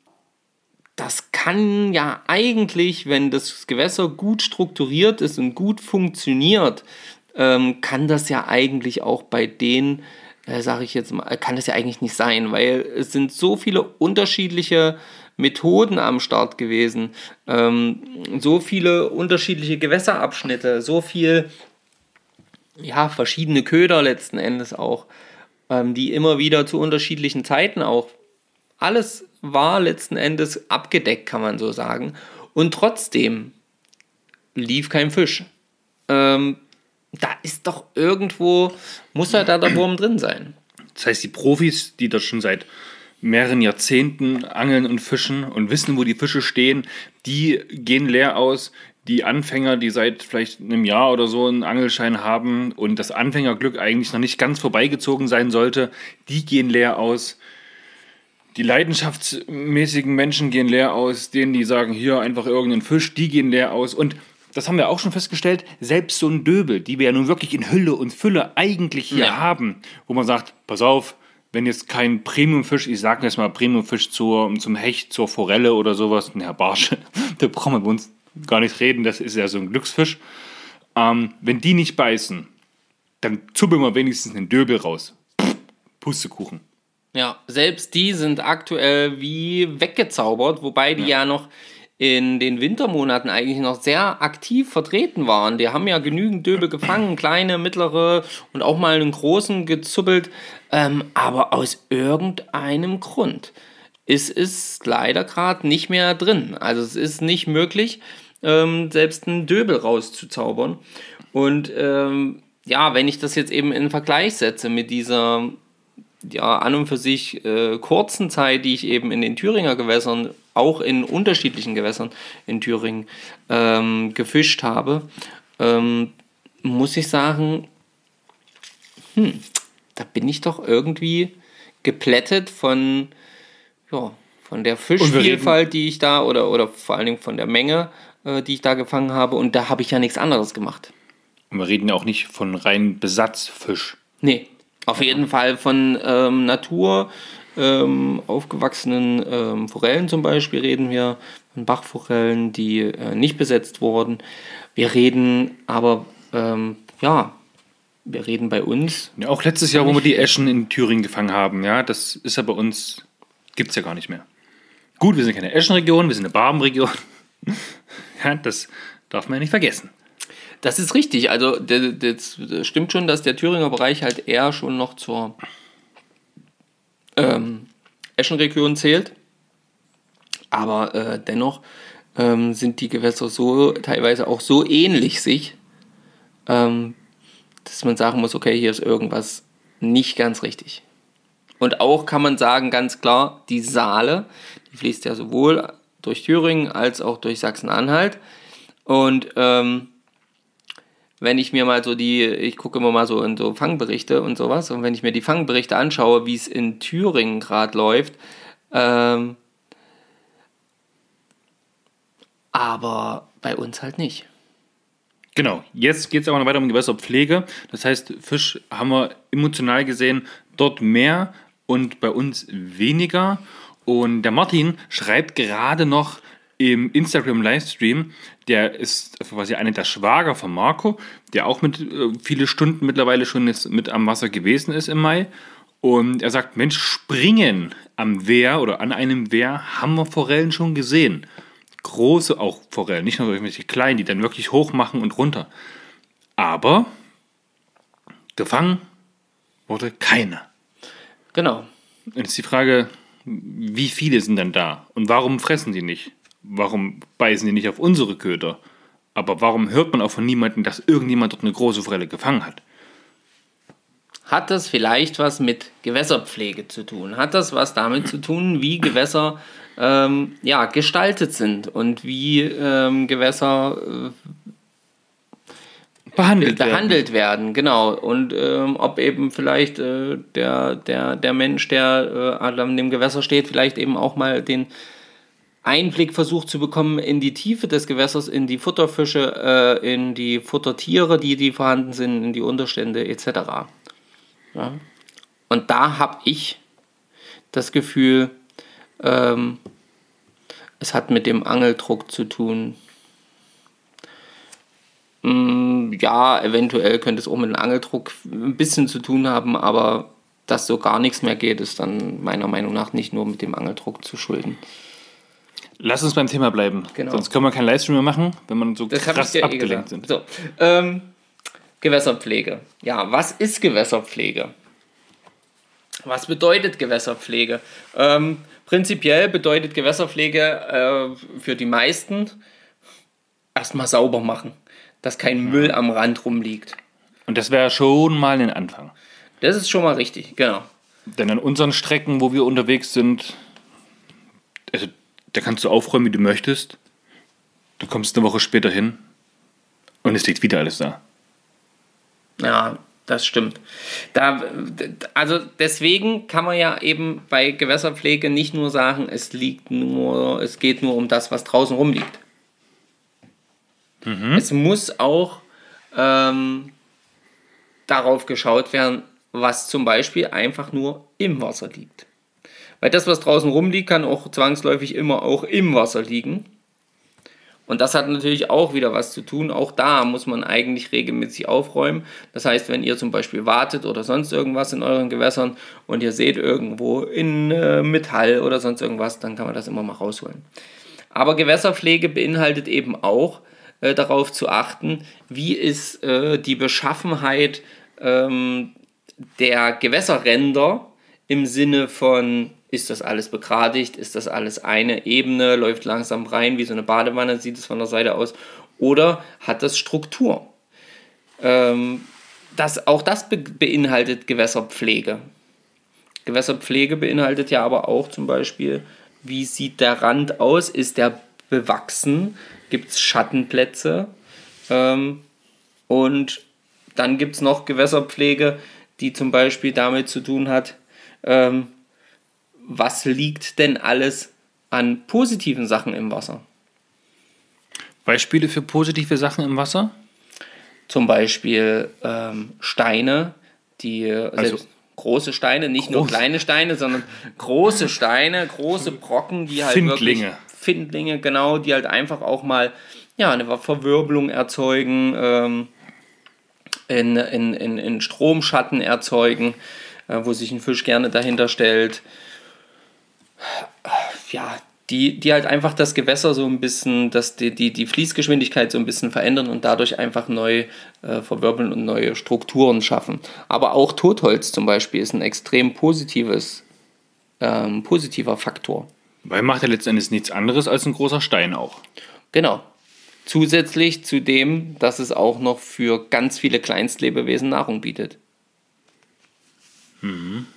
das kann ja eigentlich, wenn das Gewässer gut strukturiert ist und gut funktioniert, ähm, kann das ja eigentlich auch bei denen, äh, sage ich jetzt mal, kann das ja eigentlich nicht sein, weil es sind so viele unterschiedliche Methoden am Start gewesen, ähm, so viele unterschiedliche Gewässerabschnitte, so viel ja, verschiedene Köder letzten Endes auch, ähm, die immer wieder zu unterschiedlichen Zeiten auch alles war letzten Endes abgedeckt, kann man so sagen. Und trotzdem lief kein Fisch. Ähm, da ist doch irgendwo, muss ja da der Wurm drin sein. Das heißt, die Profis, die dort schon seit mehreren Jahrzehnten angeln und fischen und wissen, wo die Fische stehen, die gehen leer aus. Die Anfänger, die seit vielleicht einem Jahr oder so einen Angelschein haben und das Anfängerglück eigentlich noch nicht ganz vorbeigezogen sein sollte, die gehen leer aus. Die leidenschaftsmäßigen Menschen gehen leer aus, denen, die sagen, hier einfach irgendeinen Fisch, die gehen leer aus. Und das haben wir auch schon festgestellt, selbst so ein Döbel, die wir ja nun wirklich in Hülle und Fülle eigentlich hier Ja. haben, wo man sagt, pass auf, wenn jetzt kein Premiumfisch, ich sage jetzt mal Premiumfisch zur, zum Hecht, zur Forelle oder sowas, na Barsche, da brauchen wir bei uns gar nicht reden, das ist ja so ein Glücksfisch. Ähm, wenn die nicht beißen, dann zuppeln wir wenigstens einen Döbel raus. Pustekuchen. Ja, selbst die sind aktuell wie weggezaubert, wobei die ja, noch in den Wintermonaten eigentlich noch sehr aktiv vertreten waren. Die haben ja genügend Döbel gefangen, kleine, mittlere und auch mal einen großen gezuppelt. Ähm, aber aus irgendeinem Grund ist es leider gerade nicht mehr drin. Also es ist nicht möglich, ähm, selbst einen Döbel rauszuzaubern. Und ähm, ja, wenn ich das jetzt eben in Vergleich setze mit dieser ja, an und für sich äh, kurzen Zeit, die ich eben in den Thüringer Gewässern, auch in unterschiedlichen Gewässern in Thüringen ähm, gefischt habe, ähm, muss ich sagen, hm, da bin ich doch irgendwie geplättet von, ja, von der Fischvielfalt, die ich da, oder, oder vor allen Dingen von der Menge, äh, die ich da gefangen habe. Und da habe ich ja nichts anderes gemacht. Und wir reden ja auch nicht von rein Besatzfisch. Nee, auf jeden Fall von ähm, Natur ähm, aufgewachsenen ähm, Forellen zum Beispiel reden wir, von Bachforellen, die äh, nicht besetzt wurden. Wir reden aber, ähm, ja, wir reden bei uns. Ja, auch letztes Jahr, wo wir die Eschen in Thüringen gefangen haben, ja, das ist ja bei uns, gibt es ja gar nicht mehr. Gut, wir sind keine Eschenregion, wir sind eine Barbenregion. ja, das darf man ja nicht vergessen. Das ist richtig, also das stimmt schon, dass der Thüringer Bereich halt eher schon noch zur ähm, Eschenregion zählt. Aber äh, dennoch ähm, sind die Gewässer so teilweise auch so ähnlich sich, ähm, dass man sagen muss, okay, hier ist irgendwas nicht ganz richtig. Und auch kann man sagen, ganz klar, die Saale, die fließt ja sowohl durch Thüringen als auch durch Sachsen-Anhalt. Und ähm, wenn ich mir mal so die, ich gucke immer mal so in so Fangberichte und sowas, und wenn ich mir die Fangberichte anschaue, wie es in Thüringen gerade läuft, ähm, aber bei uns halt nicht. Genau, jetzt geht es aber noch weiter um Gewässerpflege. Das heißt, Fisch haben wir emotional gesehen dort mehr und bei uns weniger. Und der Martin schreibt gerade noch im Instagram-Livestream, der ist quasi einer der Schwager von Marco, der auch mit äh, viele Stunden mittlerweile schon jetzt mit am Wasser gewesen ist im Mai. Und er sagt, Mensch, springen am Wehr oder an einem Wehr haben wir Forellen schon gesehen. Große auch Forellen, nicht nur irgendwelche kleinen, die dann wirklich hoch machen und runter. Aber gefangen wurde keiner. Genau. Und jetzt die Frage, wie viele sind denn da? Und warum fressen die nicht? Warum beißen die nicht auf unsere Köder? Aber warum hört man auch von niemandem, dass irgendjemand dort eine große Forelle gefangen hat? Hat das vielleicht was mit Gewässerpflege zu tun? Hat das was damit zu tun, wie Gewässer ähm, ja, gestaltet sind und wie ähm, Gewässer äh, Behandelt, behandelt werden, genau. Und ähm, ob eben vielleicht äh, der, der, der Mensch, der äh, an dem Gewässer steht, vielleicht eben auch mal den Einblick versucht zu bekommen in die Tiefe des Gewässers, in die Futterfische, äh, in die Futtertiere, die, die vorhanden sind, in die Unterstände etc. Ja. Und da habe ich das Gefühl, ähm, es hat mit dem Angeldruck zu tun. Mm, Ja, eventuell könnte es auch mit dem Angeldruck ein bisschen zu tun haben, aber dass so gar nichts mehr geht, ist dann meiner Meinung nach nicht nur mit dem Angeldruck zu schulden. Lass uns beim Thema bleiben. Genau. Sonst können wir keinen Livestream mehr machen, wenn man so Das krass dir eh abgelenkt gesagt. sind. So, ähm, Gewässerpflege. Ja, was ist Gewässerpflege? Was bedeutet Gewässerpflege? Ähm, prinzipiell bedeutet Gewässerpflege äh, für die meisten erstmal sauber machen, dass kein Müll am Rand rumliegt. Und das wäre schon mal ein Anfang. Das ist schon mal richtig, genau. Denn an unseren Strecken, wo wir unterwegs sind, also, da kannst du aufräumen, wie du möchtest. Du kommst eine Woche später hin und es liegt wieder alles da. Ja, das stimmt. Da, also deswegen kann man ja eben bei Gewässerpflege nicht nur sagen, es liegt nur, es geht nur um das, was draußen rumliegt. Mhm. Es muss auch ähm, darauf geschaut werden, was zum Beispiel einfach nur im Wasser liegt. Weil das, was draußen rumliegt, kann auch zwangsläufig immer auch im Wasser liegen. Und das hat natürlich auch wieder was zu tun. Auch da muss man eigentlich regelmäßig aufräumen. Das heißt, wenn ihr zum Beispiel wartet oder sonst irgendwas in euren Gewässern und ihr seht irgendwo in äh, Metall oder sonst irgendwas, dann kann man das immer mal rausholen. Aber Gewässerpflege beinhaltet eben auch äh, darauf zu achten, wie ist äh, die Beschaffenheit ähm, der Gewässerränder im Sinne von ist das alles begradigt? Ist das alles eine Ebene? Läuft langsam rein wie so eine Badewanne? Sieht es von der Seite aus? Oder hat das Struktur? Ähm, das, auch das be beinhaltet Gewässerpflege. Gewässerpflege beinhaltet ja aber auch zum Beispiel, wie sieht der Rand aus? Ist der bewachsen? Gibt es Schattenplätze? Ähm, und dann gibt es noch Gewässerpflege, die zum Beispiel damit zu tun hat, ähm, was liegt denn alles an positiven Sachen im Wasser? Beispiele für positive Sachen im Wasser? Zum Beispiel ähm, Steine, die also große Steine, nicht groß. nur kleine Steine, sondern große Steine, große Brocken, die halt Findlinge. wirklich Findlinge, genau, die halt einfach auch mal ja, eine Verwirbelung erzeugen, ähm, in, in, in, in Stromschatten erzeugen, äh, wo sich ein Fisch gerne dahinter stellt ja, die, die halt einfach das Gewässer so ein bisschen, dass die, die, die Fließgeschwindigkeit so ein bisschen verändern und dadurch einfach neu äh, verwirbeln und neue Strukturen schaffen. Aber auch Totholz zum Beispiel ist ein extrem positives, ähm, positiver Faktor. Weil macht er letztendlich nichts anderes als ein großer Stein auch. Genau. Zusätzlich zu dem, dass es auch noch für ganz viele Kleinstlebewesen Nahrung bietet. Mhm.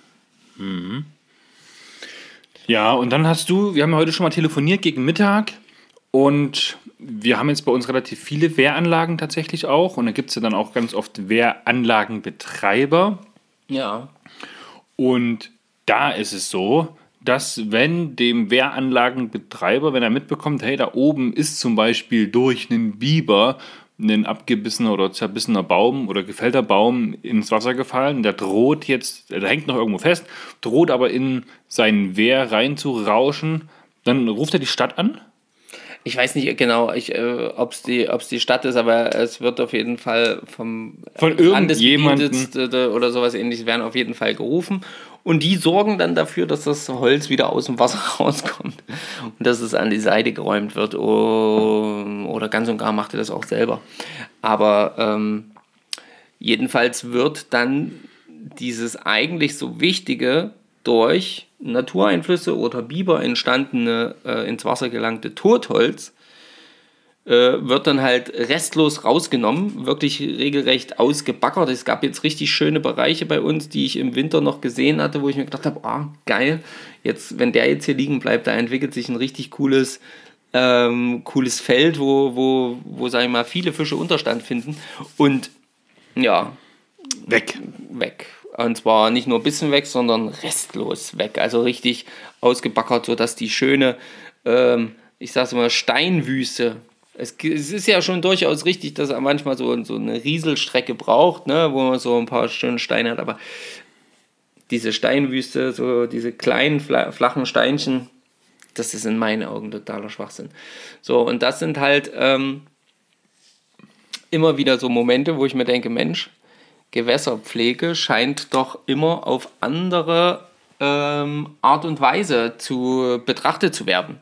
Mhm. Ja, und dann hast du, wir haben ja heute schon mal telefoniert gegen Mittag und wir haben jetzt bei uns relativ viele Wehranlagen tatsächlich auch und da gibt es ja dann auch ganz oft Wehranlagenbetreiber. Ja. Und da ist es so, dass wenn dem Wehranlagenbetreiber, wenn er mitbekommt, hey, da oben ist zum Beispiel durch einen Biber ein abgebissener oder zerbissener Baum oder gefällter Baum ins Wasser gefallen. Der droht jetzt, der hängt noch irgendwo fest, droht aber in seinen Wehr reinzurauschen. Dann ruft er die Stadt an. Ich weiß nicht genau, äh, ob es die, die Stadt ist, aber es wird auf jeden Fall vom Von irgendjemandem oder sowas ähnliches werden auf jeden Fall gerufen. Und die sorgen dann dafür, dass das Holz wieder aus dem Wasser rauskommt und dass es an die Seite geräumt wird. Oder ganz und gar macht er das auch selber. Aber ähm, jedenfalls wird dann dieses eigentlich so wichtige durch Natureinflüsse oder Biber entstandene, äh, ins Wasser gelangte Totholz äh, wird dann halt restlos rausgenommen, wirklich regelrecht ausgebackert. Es gab jetzt richtig schöne Bereiche bei uns, die ich im Winter noch gesehen hatte, wo ich mir gedacht habe, ah, geil, jetzt, wenn der jetzt hier liegen bleibt, da entwickelt sich ein richtig cooles, ähm, cooles Feld, wo, wo, wo, sag ich mal, viele Fische Unterstand finden. Und ja. Weg. Weg. Und zwar nicht nur ein bisschen weg, sondern restlos weg. Also richtig ausgebackert, sodass die schöne, ähm, ich sag's mal, Steinwüste es, es, ist ja schon durchaus richtig, dass er manchmal so, so eine Rieselstrecke braucht, ne, wo man so ein paar schöne Steine hat, aber diese Steinwüste, so diese kleinen flachen Steinchen, das ist in meinen Augen totaler Schwachsinn. So, und das sind halt ähm, immer wieder so Momente, wo ich mir denke, Mensch, Gewässerpflege scheint doch immer auf andere ähm, Art und Weise zu betrachtet zu werden.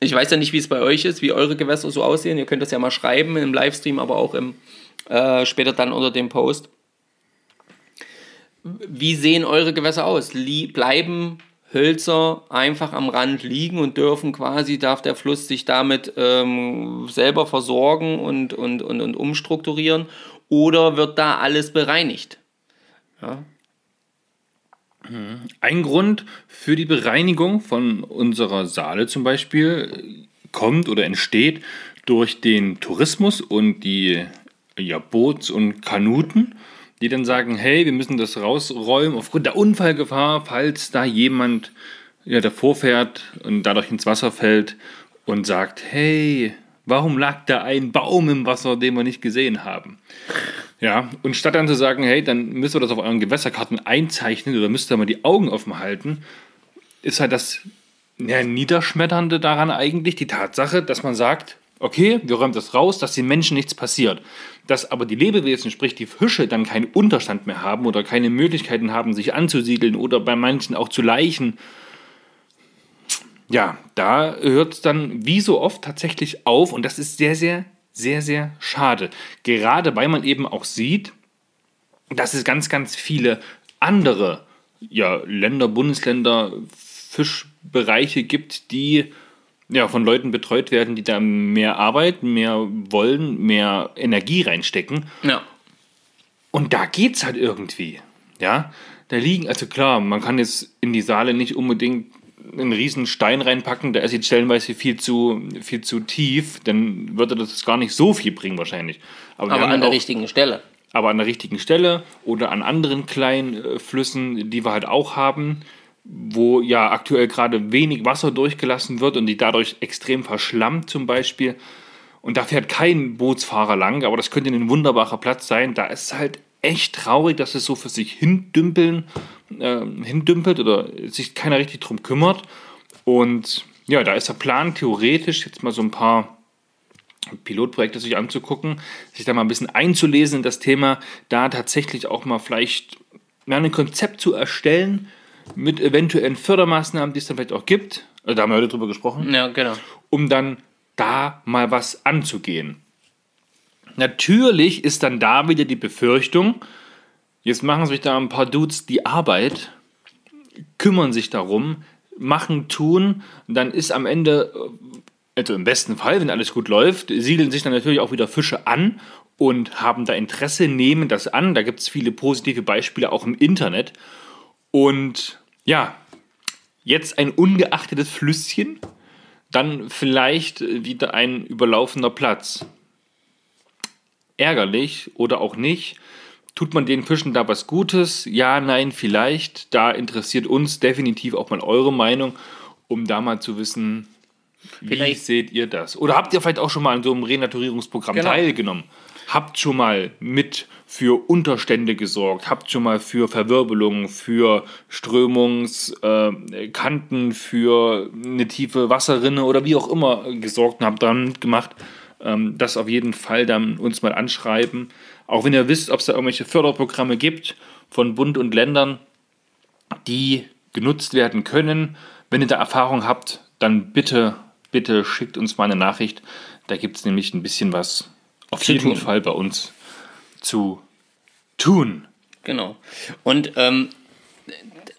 Ich weiß ja nicht, wie es bei euch ist, wie eure Gewässer so aussehen. Ihr könnt das ja mal schreiben im Livestream, aber auch im, äh, später dann unter dem Post. wie sehen eure Gewässer aus? Lie bleiben Hölzer einfach am Rand liegen und dürfen quasi, darf der Fluss sich damit ähm, selber versorgen und, und, und, und umstrukturieren? Oder wird da alles bereinigt? Ja. Ein Grund für die Bereinigung von unserer Saale zum Beispiel kommt oder entsteht durch den Tourismus und die ja, Boots und Kanuten, die dann sagen, hey, wir müssen das rausräumen aufgrund der Unfallgefahr, falls da jemand ja, davor fährt und dadurch ins Wasser fällt und sagt, hey, warum lag da ein Baum im Wasser, den wir nicht gesehen haben? Ja, und statt dann zu sagen, hey, dann müsst ihr das auf euren Gewässerkarten einzeichnen oder müsst ihr mal die Augen offen halten, ist halt das ja, Niederschmetternde daran eigentlich die Tatsache, dass man sagt, okay, wir räumen das raus, dass den Menschen nichts passiert. Dass aber die Lebewesen, sprich die Fische, dann keinen Unterstand mehr haben oder keine Möglichkeiten haben, sich anzusiedeln oder bei manchen auch zu leichen. Ja, da hört es dann wie so oft tatsächlich auf und das ist sehr, sehr, sehr, sehr schade. Gerade weil man eben auch sieht, dass es ganz, ganz viele andere ja, Länder, Bundesländer, Fischbereiche gibt, die ja, von Leuten betreut werden, die da mehr Arbeit, mehr wollen, mehr Energie reinstecken. Ja. Und da geht's halt irgendwie. Ja, da liegen, also klar, man kann jetzt in die Saale nicht unbedingt einen riesen Stein reinpacken, der ist jetzt stellenweise viel zu, viel zu tief, dann würde das gar nicht so viel bringen wahrscheinlich. Aber, aber an der auch, richtigen Stelle. Aber an der richtigen Stelle oder an anderen kleinen äh, Flüssen, die wir halt auch haben, wo ja aktuell gerade wenig Wasser durchgelassen wird und die dadurch extrem verschlammt zum Beispiel. Und da fährt kein Bootsfahrer lang, aber das könnte ein wunderbarer Platz sein. Da ist es halt echt traurig, dass es so für sich hindümpeln, äh, hindümpelt oder sich keiner richtig drum kümmert. Und ja, da ist der Plan theoretisch jetzt mal so ein paar Pilotprojekte sich anzugucken, sich da mal ein bisschen einzulesen in das Thema, da tatsächlich auch mal vielleicht ja, ein Konzept zu erstellen, mit eventuellen Fördermaßnahmen, die es dann vielleicht auch gibt, also da haben wir heute drüber gesprochen, ja, genau. um dann da mal was anzugehen. Natürlich ist dann da wieder die Befürchtung, jetzt machen sich da ein paar Dudes die Arbeit, kümmern sich darum, machen, tun, dann ist am Ende, also im besten Fall, wenn alles gut läuft, siedeln sich dann natürlich auch wieder Fische an und haben da Interesse, nehmen das an. Da gibt es viele positive Beispiele auch im Internet. Und ja, jetzt ein ungeachtetes Flüsschen, dann vielleicht wieder ein überlaufender Platz. Ärgerlich oder auch nicht. Tut man den Fischen da was Gutes? Ja, nein, vielleicht. Da interessiert uns definitiv auch mal eure Meinung, um da mal zu wissen, wie seht ihr das? Oder habt ihr vielleicht auch schon mal an so einem Renaturierungsprogramm genau. teilgenommen? Habt schon mal mit für Unterstände gesorgt, habt schon mal für Verwirbelungen, für Strömungskanten, äh, für eine tiefe Wasserrinne oder wie auch immer gesorgt und habt dann gemacht. Ähm, das auf jeden Fall dann uns mal anschreiben. Auch wenn ihr wisst, ob es da irgendwelche Förderprogramme gibt von Bund und Ländern, die genutzt werden können. Wenn ihr da Erfahrung habt, dann bitte, bitte schickt uns mal eine Nachricht. Da gibt es nämlich ein bisschen was auf jeden Fall bei uns zu tun. Genau. Und ähm,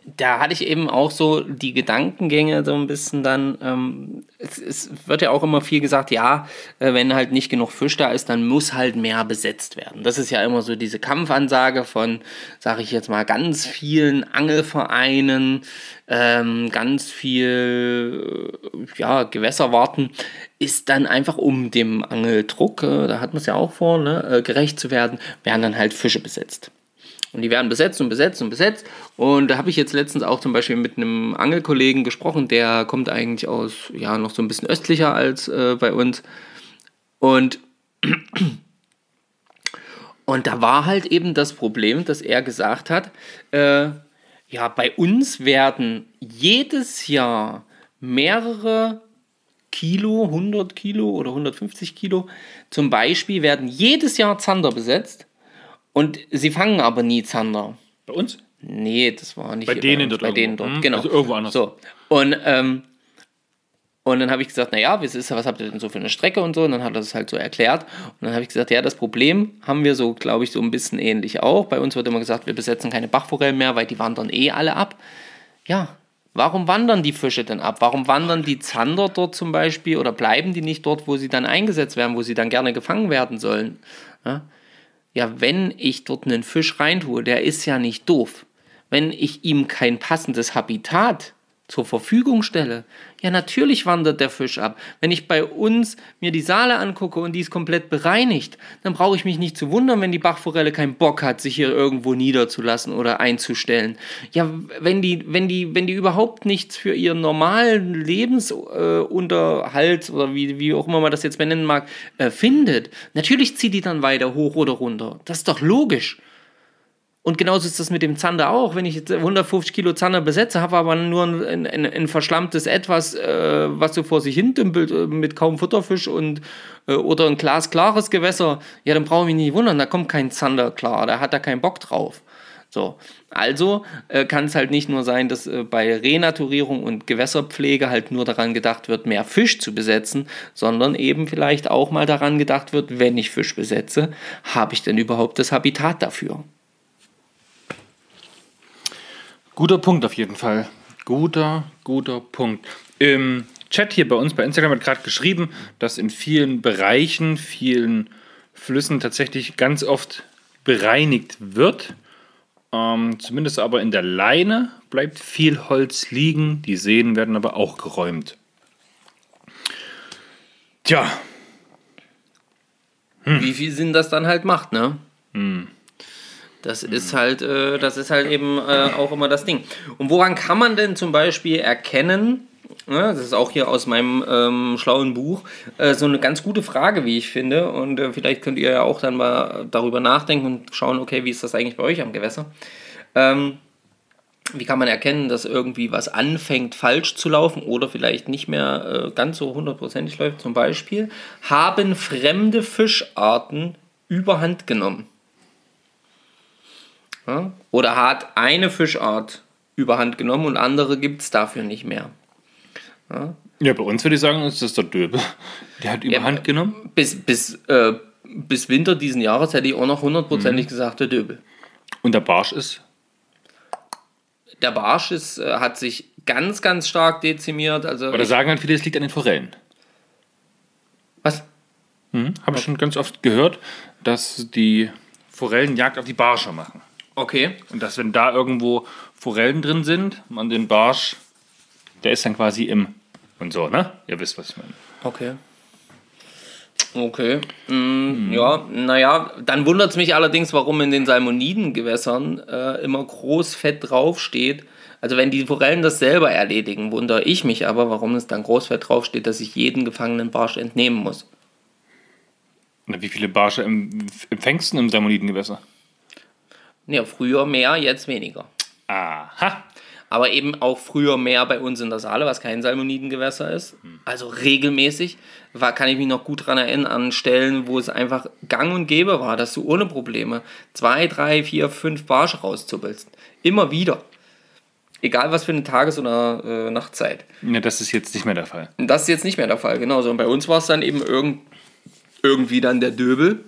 da hatte ich eben auch so die Gedankengänge so ein bisschen dann. Ähm, es, es, wird ja auch immer viel gesagt, ja, äh, wenn halt nicht genug Fisch da ist, dann muss halt mehr besetzt werden. Das ist ja immer so diese Kampfansage von, sage ich jetzt mal, ganz vielen Angelvereinen, ähm, ganz viel äh, ja, Gewässerwarten, ist dann einfach um dem Angeldruck, äh, da hat man es ja auch vor, ne, äh, gerecht zu werden, werden dann halt Fische besetzt. Und die werden besetzt und besetzt und besetzt. Und da habe ich jetzt letztens auch zum Beispiel mit einem Angelkollegen gesprochen, der kommt eigentlich aus, ja, noch so ein bisschen östlicher als äh, bei uns. Und, und da war halt eben das Problem, dass er gesagt hat, äh, ja, bei uns werden jedes Jahr mehrere Kilo, 100 Kilo oder 150 Kilo zum Beispiel werden jedes Jahr Zander besetzt und sie fangen aber nie Zander. Bei uns? Nee, das war nicht bei denen dort. Bei denen dort, hm? genau. Also irgendwo anders. So. Und, ähm, Und dann habe ich gesagt, naja, was, ist, was habt ihr denn so für eine Strecke und so? Und dann hat er das halt so erklärt. Und dann habe ich gesagt, ja, das Problem haben wir so, glaube ich, so ein bisschen ähnlich auch. Bei uns wird immer gesagt, wir besetzen keine Bachforellen mehr, weil die wandern eh alle ab. Ja, warum wandern die Fische denn ab? Warum wandern die Zander dort zum Beispiel oder bleiben die nicht dort, wo sie dann eingesetzt werden, wo sie dann gerne gefangen werden sollen? Ja, ja wenn ich dort einen Fisch reintue, der ist ja nicht doof. Wenn ich ihm kein passendes Habitat zur Verfügung stelle, ja natürlich wandert der Fisch ab. Wenn ich bei uns mir die Saale angucke und die ist komplett bereinigt, dann brauche ich mich nicht zu wundern, wenn die Bachforelle keinen Bock hat, sich hier irgendwo niederzulassen oder einzustellen. Ja, wenn die, wenn die, wenn die überhaupt nichts für ihren normalen Lebensunterhalt äh, oder wie, wie auch immer man das jetzt benennen mag, äh, findet, natürlich zieht die dann weiter hoch oder runter. Das ist doch logisch. Und genauso ist das mit dem Zander auch. Wenn ich jetzt 150 Kilo Zander besetze, habe aber nur ein, ein, ein verschlammtes Etwas, äh, was so vor sich hin dümpelt, äh, mit kaum Futterfisch und, äh, oder ein glasklares Gewässer, ja, dann brauche ich mich nicht wundern, da kommt kein Zander klar, da hat er keinen Bock drauf. So, also äh, kann es halt nicht nur sein, dass äh, bei Renaturierung und Gewässerpflege halt nur daran gedacht wird, mehr Fisch zu besetzen, sondern eben vielleicht auch mal daran gedacht wird, wenn ich Fisch besetze, habe ich denn überhaupt das Habitat dafür? Guter Punkt auf jeden Fall. Guter, guter Punkt. Im Chat hier bei uns bei Instagram wird gerade geschrieben, dass in vielen Bereichen, vielen Flüssen tatsächlich ganz oft bereinigt wird. Ähm, zumindest aber in der Leine bleibt viel Holz liegen. Die Seen werden aber auch geräumt. Tja. Hm. Wie viel Sinn das dann halt macht, ne? Hm. Das ist halt, äh, das ist halt eben äh, auch immer das Ding. Und woran kann man denn zum Beispiel erkennen, ne, das ist auch hier aus meinem ähm, schlauen Buch, äh, so eine ganz gute Frage, wie ich finde. Und äh, vielleicht könnt ihr ja auch dann mal darüber nachdenken und schauen, okay, wie ist das eigentlich bei euch am Gewässer? Ähm, wie kann man erkennen, dass irgendwie was anfängt falsch zu laufen oder vielleicht nicht mehr äh, ganz so hundertprozentig läuft? Zum Beispiel, haben fremde Fischarten überhand genommen? Ja? Oder hat eine Fischart überhand genommen und andere gibt es dafür nicht mehr. Ja? ja, bei uns würde ich sagen, ist das der Döbel. Der hat überhand ja, genommen. Bis, bis, äh, bis Winter diesen Jahres hätte ich auch noch hundertprozentig mhm. gesagt, der Döbel. Und der Barsch ist? Der Barsch ist, äh, hat sich ganz, ganz stark dezimiert. Also Oder sagen halt viele, es liegt an den Forellen. Was? Mhm, Habe ich schon ganz oft gehört, dass die Forellen Jagd auf die Barsche machen. Okay. Und dass, wenn da irgendwo Forellen drin sind, man den Barsch, der ist dann quasi im und so, ne? Ihr wisst, was ich meine. Okay. Okay. Mm, hm. Ja, naja, dann wundert es mich allerdings, warum in den Salmonidengewässern äh, immer groß Fett draufsteht. Also wenn die Forellen das selber erledigen, wundere ich mich aber, warum es dann Großfett draufsteht, dass ich jeden gefangenen Barsch entnehmen muss. Na, wie viele Barsche empfängst du im Salmonidengewässer? Ja, früher mehr, jetzt weniger. Aha. Aber eben auch früher mehr bei uns in der Saale, was kein Salmonidengewässer ist. Also regelmäßig. War, kann ich mich noch gut daran erinnern, an Stellen, wo es einfach gang und gäbe war, dass du ohne Probleme zwei, drei, vier, fünf Barsche rauszuppelst. Immer wieder. Egal was für eine Tages- oder äh, Nachtzeit. Ja, das ist jetzt nicht mehr der Fall. Das ist jetzt nicht mehr der Fall, genau. So, und bei uns war es dann eben irgend, irgendwie dann der Döbel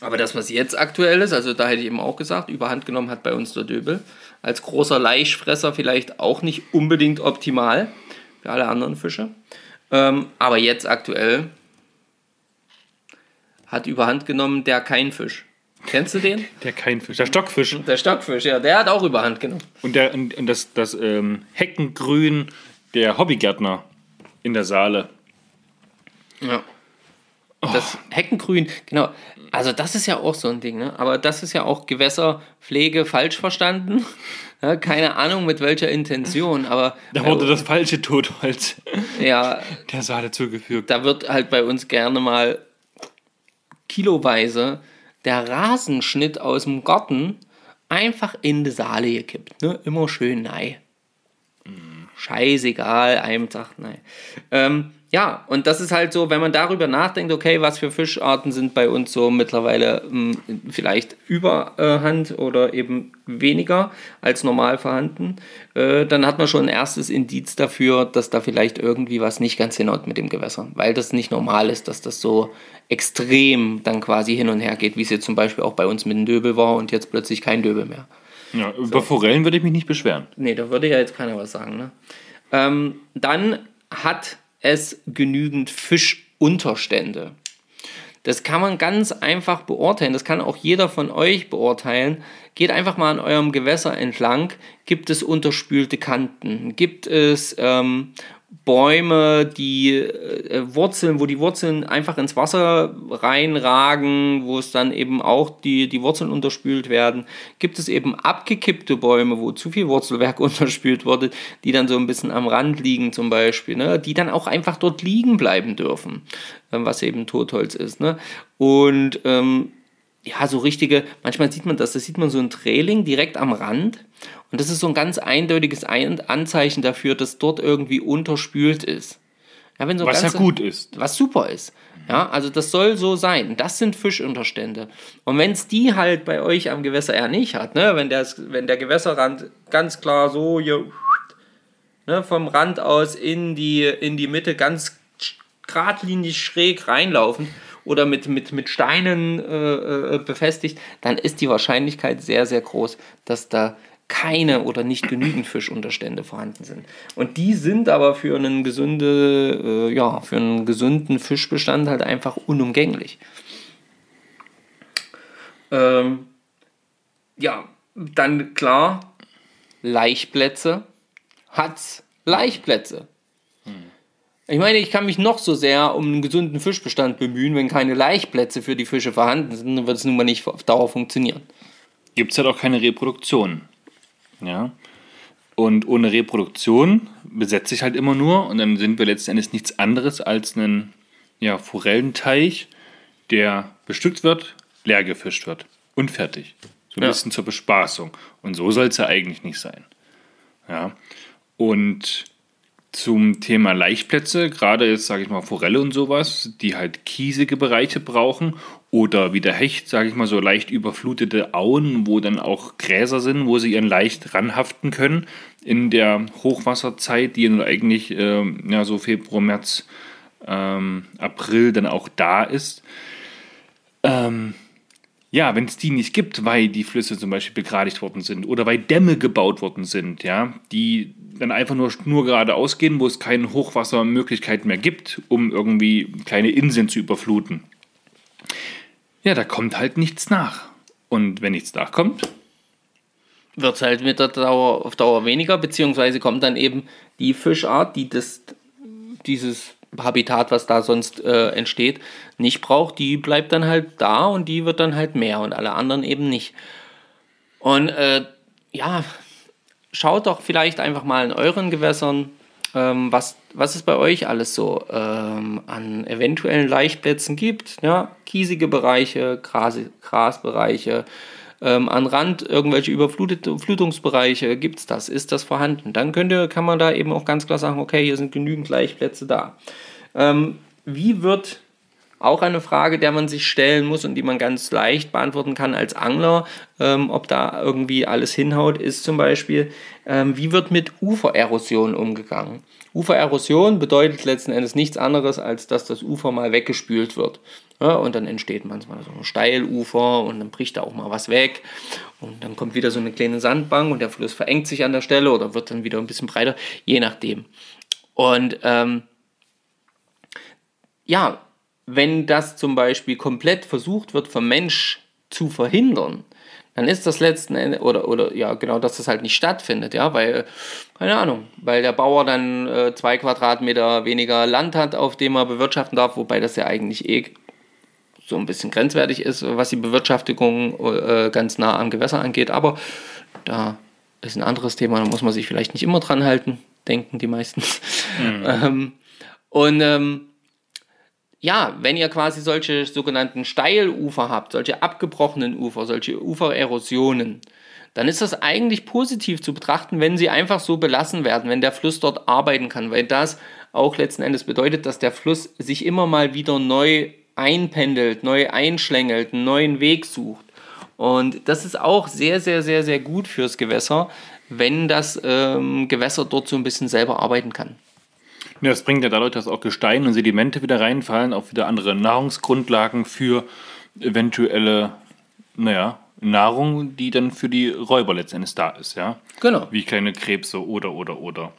aber das, was jetzt aktuell ist, also da hätte ich eben auch gesagt, überhand genommen hat bei uns der Döbel. Als großer Laichfresser vielleicht auch nicht unbedingt optimal für alle anderen Fische. Ähm, aber jetzt aktuell hat überhand genommen der Keinfisch. Kennst du den? Der Keinfisch, der Stockfisch. Der Stockfisch, ja, der hat auch überhand genommen. Und, der, und das, das ähm, Heckengrün der Hobbygärtner in der Saale. Ja. Das Heckengrün, genau. Also das ist ja auch so ein Ding, ne? Aber das ist ja auch Gewässerpflege falsch verstanden. Ja, keine Ahnung mit welcher Intention, aber. Da wurde das falsche Totholz ja, der Saale zugefügt. Da wird halt bei uns gerne mal kiloweise der Rasenschnitt aus dem Garten einfach in die Saale gekippt. Ne? Immer schön nein. Mhm. Scheißegal, einem Tag nein. Ähm, ja, und das ist halt so, wenn man darüber nachdenkt, okay, was für Fischarten sind bei uns so mittlerweile mh, hm, vielleicht überhand oder eben weniger als normal vorhanden, äh, dann hat man schon ein erstes Indiz dafür, dass da vielleicht irgendwie was nicht ganz hinhaut mit dem Gewässer, weil das nicht normal ist, dass das so extrem dann quasi hin und her geht, wie es jetzt zum Beispiel auch bei uns mit dem Döbel war und jetzt plötzlich kein Döbel mehr. Ja, über so. Forellen würde ich mich nicht beschweren. Nee, da würde ja jetzt keiner was sagen. Ne? Ähm, dann hat es genügend Fischunterstände. Das kann man ganz einfach beurteilen. Das kann auch jeder von euch beurteilen. Geht einfach mal an eurem Gewässer entlang. Gibt es unterspülte Kanten? Gibt es ähm, Bäume, die äh, Wurzeln, wo die Wurzeln einfach ins Wasser reinragen, wo es dann eben auch die, die Wurzeln unterspült werden, gibt es eben abgekippte Bäume, wo zu viel Wurzelwerk unterspült wurde, die dann so ein bisschen am Rand liegen zum Beispiel, ne, die dann auch einfach dort liegen bleiben dürfen, äh, was eben Totholz ist. Ne? Und ähm, ja, so richtige, manchmal sieht man das, da sieht man so ein Trailing direkt am Rand und das ist so ein ganz eindeutiges Anzeichen dafür, dass dort irgendwie unterspült ist. Ja, wenn so was ganze, ja gut ist. Was super ist. Ja, also das soll so sein. Das sind Fischunterstände. Und wenn es die halt bei euch am Gewässer eher nicht hat, ne, wenn, der, wenn der Gewässerrand ganz klar so hier ne, vom Rand aus in die, in die Mitte ganz geradlinig schräg reinlaufen, oder mit, mit, mit Steinen äh, äh, befestigt, dann ist die Wahrscheinlichkeit sehr, sehr groß, dass da keine oder nicht genügend Fischunterstände vorhanden sind. Und die sind aber für einen, gesunde, äh, ja, für einen gesunden Fischbestand halt einfach unumgänglich. Ähm, ja, dann klar, Laichplätze hat's Laichplätze. Ich meine, ich kann mich noch so sehr um einen gesunden Fischbestand bemühen, wenn keine Laichplätze für die Fische vorhanden sind, dann wird es nun mal nicht auf Dauer funktionieren. Gibt es halt auch keine Reproduktion. Ja. Und ohne Reproduktion besetze ich halt immer nur und dann sind wir letzten Endes nichts anderes als ein ja, Forellenteich, der bestückt wird, leer gefischt wird und fertig. So ein ja. bisschen zur Bespaßung. Und so soll es ja eigentlich nicht sein. Ja. Und zum Thema Laichplätze, gerade jetzt sage ich mal Forelle und sowas, die halt kiesige Bereiche brauchen oder wie der Hecht, sage ich mal so leicht überflutete Auen, wo dann auch Gräser sind, wo sie ihren leicht ranhaften können in der Hochwasserzeit, die nun eigentlich äh, ja, so Februar, März, ähm, April dann auch da ist. Ähm, ja, wenn es die nicht gibt, weil die Flüsse zum Beispiel begradigt worden sind oder weil Dämme gebaut worden sind, ja, die dann einfach nur, nur geradeaus gehen, wo es keine Hochwassermöglichkeiten mehr gibt, um irgendwie kleine Inseln zu überfluten. Ja, da kommt halt nichts nach. Und wenn nichts nachkommt, wird es halt mit der Dauer auf Dauer weniger, beziehungsweise kommt dann eben die Fischart, die das, dieses Habitat, was da sonst äh, entsteht, nicht braucht, die bleibt dann halt da und die wird dann halt mehr und alle anderen eben nicht. Und äh, ja, schaut doch vielleicht einfach mal in euren Gewässern, ähm, was, was es bei euch alles so ähm, an eventuellen Laichplätzen gibt. Ja? Kiesige Bereiche, Gras, Grasbereiche, ähm, an Rand irgendwelche Überflutungsbereiche, gibt es das, ist das vorhanden? Dann könnte, kann man da eben auch ganz klar sagen, okay, hier sind genügend Laichplätze da. Ähm, wie wird auch eine Frage, der man sich stellen muss und die man ganz leicht beantworten kann als Angler, ähm, ob da irgendwie alles hinhaut, ist zum Beispiel, ähm, wie wird mit Ufererosion umgegangen? Ufererosion bedeutet letzten Endes nichts anderes, als dass das Ufer mal weggespült wird. Ja, und dann entsteht manchmal so ein Steilufer und dann bricht da auch mal was weg. Und dann kommt wieder so eine kleine Sandbank und der Fluss verengt sich an der Stelle oder wird dann wieder ein bisschen breiter, je nachdem. Und ähm, ja, wenn das zum Beispiel komplett versucht wird vom Mensch zu verhindern, dann ist das letzten Endes, oder, oder ja, genau, dass das halt nicht stattfindet, ja, weil, keine Ahnung, weil der Bauer dann äh, zwei Quadratmeter weniger Land hat, auf dem er bewirtschaften darf, wobei das ja eigentlich eh so ein bisschen grenzwertig ist, was die Bewirtschaftung äh, ganz nah am Gewässer angeht, aber da ist ein anderes Thema, da muss man sich vielleicht nicht immer dran halten, denken die meisten. Mhm. ähm, und ähm, ja, wenn ihr quasi solche sogenannten Steilufer habt, solche abgebrochenen Ufer, solche Ufererosionen, dann ist das eigentlich positiv zu betrachten, wenn sie einfach so belassen werden, wenn der Fluss dort arbeiten kann, weil das auch letzten Endes bedeutet, dass der Fluss sich immer mal wieder neu einpendelt, neu einschlängelt, einen neuen Weg sucht. Und das ist auch sehr, sehr, sehr, sehr gut fürs Gewässer, wenn das ähm, Gewässer dort so ein bisschen selber arbeiten kann. Ja, das bringt ja dadurch, dass auch Gestein und Sedimente wieder reinfallen, auch wieder andere Nahrungsgrundlagen für eventuelle, naja, Nahrung, die dann für die Räuber letztendlich da ist, ja. Genau. Wie kleine Krebse oder, oder, oder.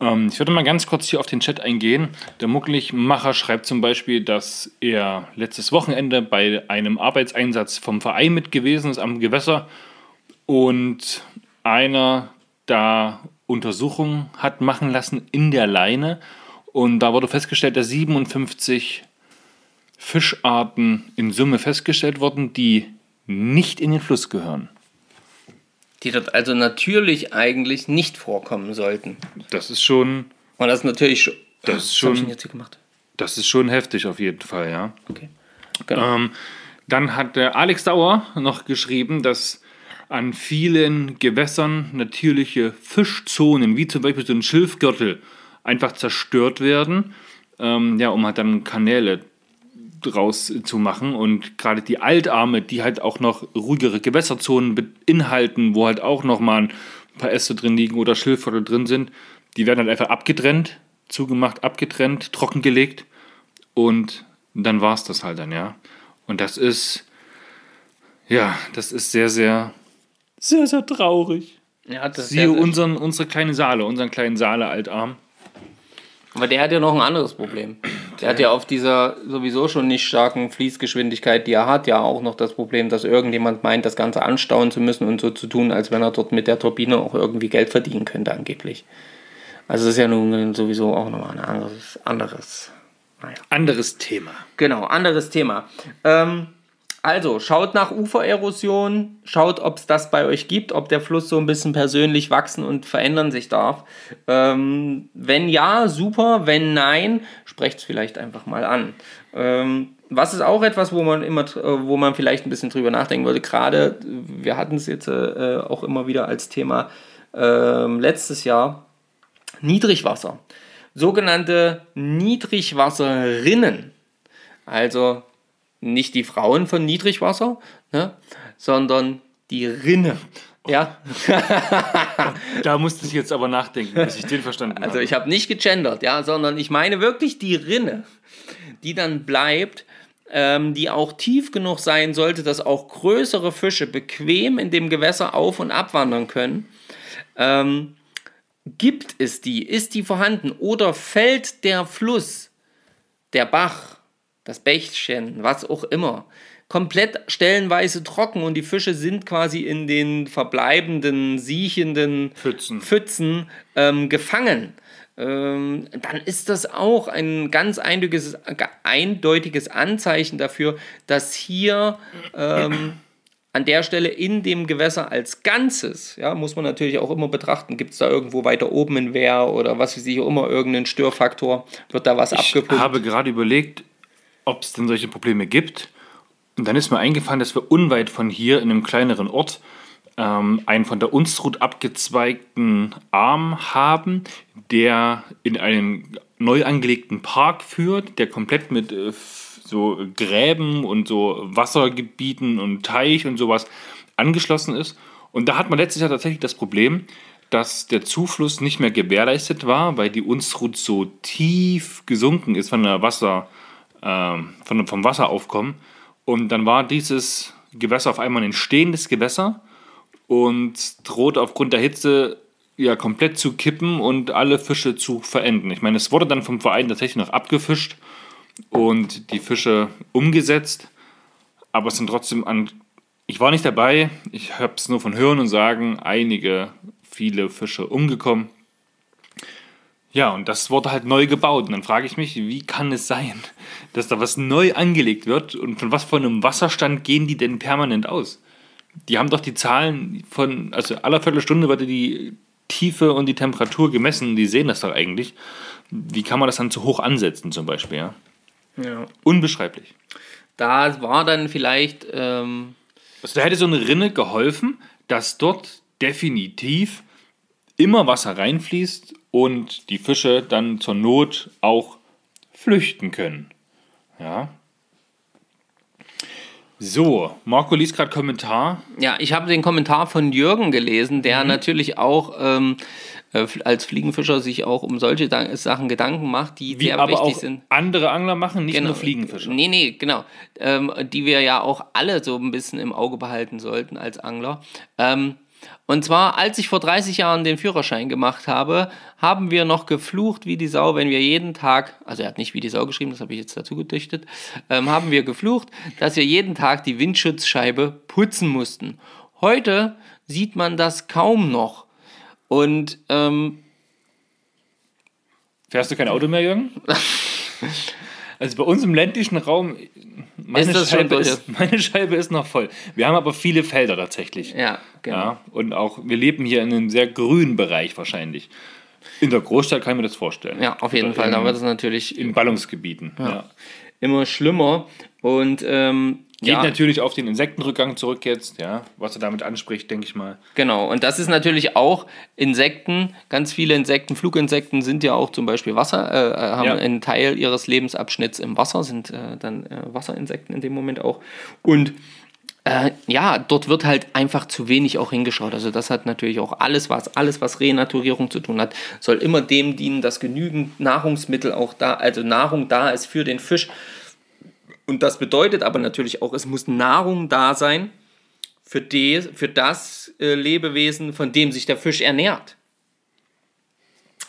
Ähm, ich würde mal ganz kurz hier auf den Chat eingehen. Der Mucklichmacher schreibt zum Beispiel, dass er letztes Wochenende bei einem Arbeitseinsatz vom Verein mit gewesen ist am Gewässer und einer da Untersuchungen hat machen lassen in der Leine. Und da wurde festgestellt, dass 57 Fischarten in Summe festgestellt wurden, die nicht in den Fluss gehören. Die dort also natürlich eigentlich nicht vorkommen sollten. Das ist schon. Und das ist natürlich schon. Das ist schon. Jetzt hier gemacht? Das ist schon heftig auf jeden Fall, ja. Okay. Genau. Ähm, dann hat der Alex Dauer noch geschrieben, dass an vielen Gewässern natürliche Fischzonen, wie zum Beispiel so ein Schilfgürtel, einfach zerstört werden, ähm, ja, um halt dann Kanäle draus zu machen. Und gerade die Altarme, die halt auch noch ruhigere Gewässerzonen beinhalten, wo halt auch noch mal ein paar Äste drin liegen oder Schilfgürtel drin sind, die werden halt einfach abgetrennt, zugemacht, abgetrennt, trockengelegt und dann war es das halt dann, ja. Und das ist, ja, das ist sehr, sehr, sehr, sehr traurig. ja, das Siehe ja, unseren, unsere kleine Saale, unseren kleinen Saale-Altarm. Aber der hat ja noch ein anderes Problem. Der hat ja auf dieser sowieso schon nicht starken Fließgeschwindigkeit, die er hat, ja auch noch das Problem, dass irgendjemand meint, das Ganze anstauen zu müssen und so zu tun, als wenn er dort mit der Turbine auch irgendwie Geld verdienen könnte, angeblich. Also das ist ja nun sowieso auch nochmal ein anderes, anderes. Naja. Anderes Thema. Genau, anderes Thema. Ähm, also, schaut nach Ufererosion, schaut, ob es das bei euch gibt, ob der Fluss so ein bisschen persönlich wachsen und verändern sich darf. Ähm, wenn ja, super. Wenn nein, sprecht es vielleicht einfach mal an. Ähm, was ist auch etwas, wo man immer, äh, wo man vielleicht ein bisschen drüber nachdenken würde. Gerade, wir hatten es jetzt äh, auch immer wieder als Thema ähm, letztes Jahr. Niedrigwasser. Sogenannte Niedrigwasserrinnen. Also nicht die Frauen von Niedrigwasser, ne, sondern die Rinne. Ja, Da musste ich jetzt aber nachdenken, bis ich den verstanden also habe. ich habe nicht gegendert, ja, sondern ich meine wirklich die Rinne, die dann bleibt, ähm, die auch tief genug sein sollte, dass auch größere Fische bequem in dem Gewässer auf- und abwandern können. Ähm, gibt es die? Ist die vorhanden? Oder fällt der Fluss, der Bach, das Bächchen, was auch immer, komplett stellenweise trocken und die Fische sind quasi in den verbleibenden, siechenden Pfützen. Pfützen ähm, gefangen. Ähm, dann ist das auch ein ganz eindeutiges, eindeutiges Anzeichen dafür, dass hier ähm, an der Stelle in dem Gewässer als Ganzes, ja, muss man natürlich auch immer betrachten, gibt es da irgendwo weiter oben ein Wehr oder was weiß ich, auch immer irgendeinen Störfaktor, wird da was Ich abgepumpt. habe gerade überlegt, ob es denn solche Probleme gibt. Und dann ist mir eingefallen, dass wir unweit von hier in einem kleineren Ort ähm, einen von der Unstrut abgezweigten Arm haben, der in einen neu angelegten Park führt, der komplett mit äh, so Gräben und so Wassergebieten und Teich und sowas angeschlossen ist. Und da hat man letztes Jahr tatsächlich das Problem, dass der Zufluss nicht mehr gewährleistet war, weil die Unstrut so tief gesunken ist von der Wasser, ähm, von, vom Wasseraufkommen. Und dann war dieses Gewässer auf einmal ein stehendes Gewässer und droht aufgrund der Hitze ja komplett zu kippen und alle Fische zu verenden. Ich meine, es wurde dann vom Verein tatsächlich noch abgefischt und die Fische umgesetzt, aber es sind trotzdem an. Ich war nicht dabei, ich habe es nur von Hören und Sagen, einige, viele Fische umgekommen. Ja, und das wurde halt neu gebaut. Und dann frage ich mich, wie kann es sein, dass da was neu angelegt wird und von was von einem Wasserstand gehen die denn permanent aus? Die haben doch die Zahlen von, also aller Viertelstunde wird die Tiefe und die Temperatur gemessen, die sehen das doch eigentlich. Wie kann man das dann zu hoch ansetzen zum Beispiel? Ja? ja. Unbeschreiblich. Da war dann vielleicht, ähm, Also da hätte so eine Rinne geholfen, dass dort definitiv immer Wasser reinfließt und die Fische dann zur Not auch flüchten können. Ja. So, Marco liest gerade Kommentar. Ja, ich habe den Kommentar von Jürgen gelesen, der mhm. natürlich auch ähm, äh, als Fliegenfischer sich auch um solche Sachen Gedanken macht, die Wie sehr aber wichtig auch sind. Andere Angler machen, nicht Genau. nur Fliegenfischer. Nee, nee, genau. Ähm, die wir ja auch alle so ein bisschen im Auge behalten sollten als Angler. Ähm, und zwar, als ich vor 30 Jahren den Führerschein gemacht habe, haben wir noch geflucht wie die Sau, wenn wir jeden Tag, also er hat nicht wie die Sau geschrieben, das habe ich jetzt dazu gedichtet, ähm, haben wir geflucht, dass wir jeden Tag die Windschutzscheibe putzen mussten. Heute sieht man das kaum noch. Und ähm, Fährst du kein Auto mehr, Jürgen? Also bei uns im ländlichen Raum, meine, Scheibe ist, meine Scheibe ist noch voll. Wir haben aber viele Felder tatsächlich. ja, genau. Ja, und auch, wir leben hier in einem sehr grünen Bereich wahrscheinlich. In der Großstadt kann ich mir das vorstellen. Ja, auf jeden Oder Fall. Da in- wird es natürlich In Ballungsgebieten. Ja. immer schlimmer. Und ähm, Geht ja, natürlich auf den Insektenrückgang zurück jetzt, ja, was er damit anspricht, denke ich mal. genau. Und das ist natürlich auch Insekten. Ganz viele Insekten, Fluginsekten sind ja auch zum Beispiel Wasser, äh, äh, haben Ja. einen Teil ihres Lebensabschnitts im Wasser, sind äh, dann äh, Wasserinsekten in dem Moment auch. Und äh, ja, dort wird halt einfach zu wenig auch hingeschaut. Also das hat natürlich auch alles, was alles, was Renaturierung zu tun hat, soll immer dem dienen, dass genügend Nahrungsmittel auch da, also Nahrung da ist für den Fisch. Und das bedeutet aber natürlich auch, es muss Nahrung da sein für, die, für das äh, Lebewesen, von dem sich der Fisch ernährt.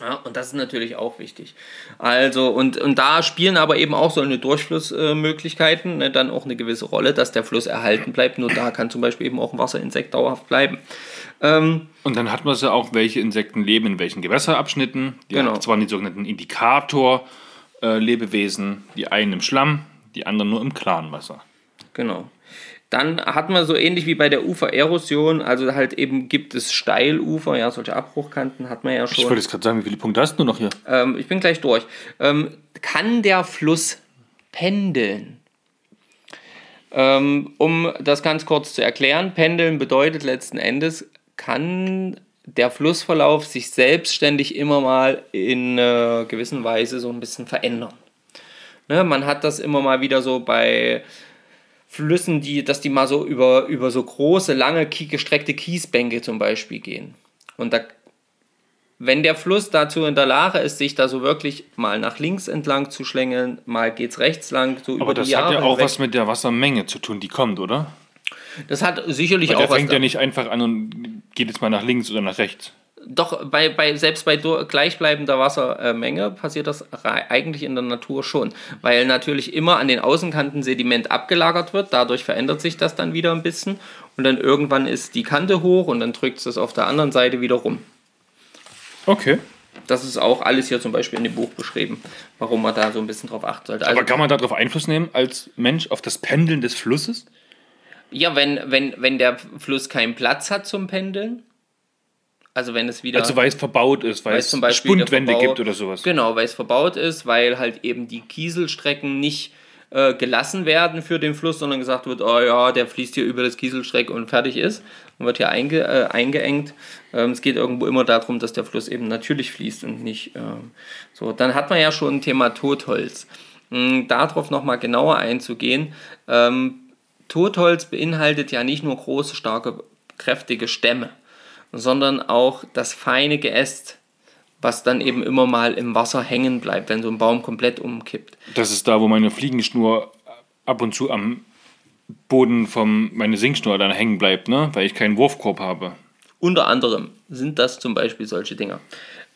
Ja, und das ist natürlich auch wichtig. Also, und, und da spielen aber eben auch so eine Durchflussmöglichkeiten ne, dann auch eine gewisse Rolle, dass der Fluss erhalten bleibt. Nur da kann zum Beispiel eben auch ein Wasserinsekt dauerhaft bleiben. Ähm, Und dann hat man ja auch, welche Insekten leben in welchen Gewässerabschnitten. Die Genau. zwar die sogenannten Indikator-Lebewesen, die einen im Schlamm, die anderen nur im klaren Wasser. Genau. Dann hat man so ähnlich wie bei der Ufererosion, also halt eben gibt es Steilufer, ja, solche Abbruchkanten hat man ja Ich schon. wollte jetzt gerade sagen, wie viele Punkte hast du noch hier? Ähm, ich bin gleich durch. Ähm, kann der Fluss pendeln? Ähm, um das ganz kurz zu erklären, pendeln bedeutet letzten Endes, kann der Flussverlauf sich selbstständig immer mal in äh, gewissen Weise so ein bisschen verändern. Ne, man hat das immer mal wieder so bei Flüssen, die, dass die mal so über, über so große, lange, gestreckte Kiesbänke zum Beispiel gehen. Und da, wenn der Fluss dazu in der Lage ist, sich da so wirklich mal nach links entlang zu schlängeln, mal geht's rechts lang, so Aber über das die Jahre hat ja auch hinweg. was mit der Wassermenge zu tun, die kommt, oder? Das hat sicherlich Weil auch der was. fängt da- ja nicht einfach an und geht jetzt mal nach links oder nach rechts. Doch, bei, bei, selbst bei gleichbleibender Wassermenge passiert das eigentlich in der Natur schon, weil natürlich immer an den Außenkanten Sediment abgelagert wird, dadurch verändert sich das dann wieder ein bisschen und dann irgendwann ist die Kante hoch und dann drückt es das auf der anderen Seite wieder rum. Okay. Das ist auch alles hier zum Beispiel in dem Buch beschrieben, warum man da so ein bisschen drauf achten sollte. Also, Aber kann man darauf Einfluss nehmen als Mensch auf das Pendeln des Flusses? ja, wenn, wenn, wenn der Fluss keinen Platz hat zum Pendeln, also wenn es wieder... Also weil es verbaut ist, weil, weil es zum Beispiel Spundwände gibt oder sowas. Genau, weil es verbaut ist, weil halt eben die Kieselstrecken nicht äh, gelassen werden für den Fluss, sondern gesagt wird, oh ja, der fließt hier über das Kieselstreck und fertig ist und wird hier einge, äh, eingeengt. Ähm, es geht irgendwo immer darum, dass der Fluss eben natürlich fließt und nicht ähm, so. Dann hat man ja schon ein Thema Totholz. Ähm, darauf nochmal genauer einzugehen. Ähm, Totholz beinhaltet ja nicht nur große, starke, kräftige Stämme, sondern auch das feine Geäst, was dann eben immer mal im Wasser hängen bleibt, wenn so ein Baum komplett umkippt. Das ist da, wo meine Fliegenschnur ab und zu am Boden von meine Singschnur dann hängen bleibt, ne? weil ich keinen Wurfkorb habe. Unter anderem sind das zum Beispiel solche Dinger.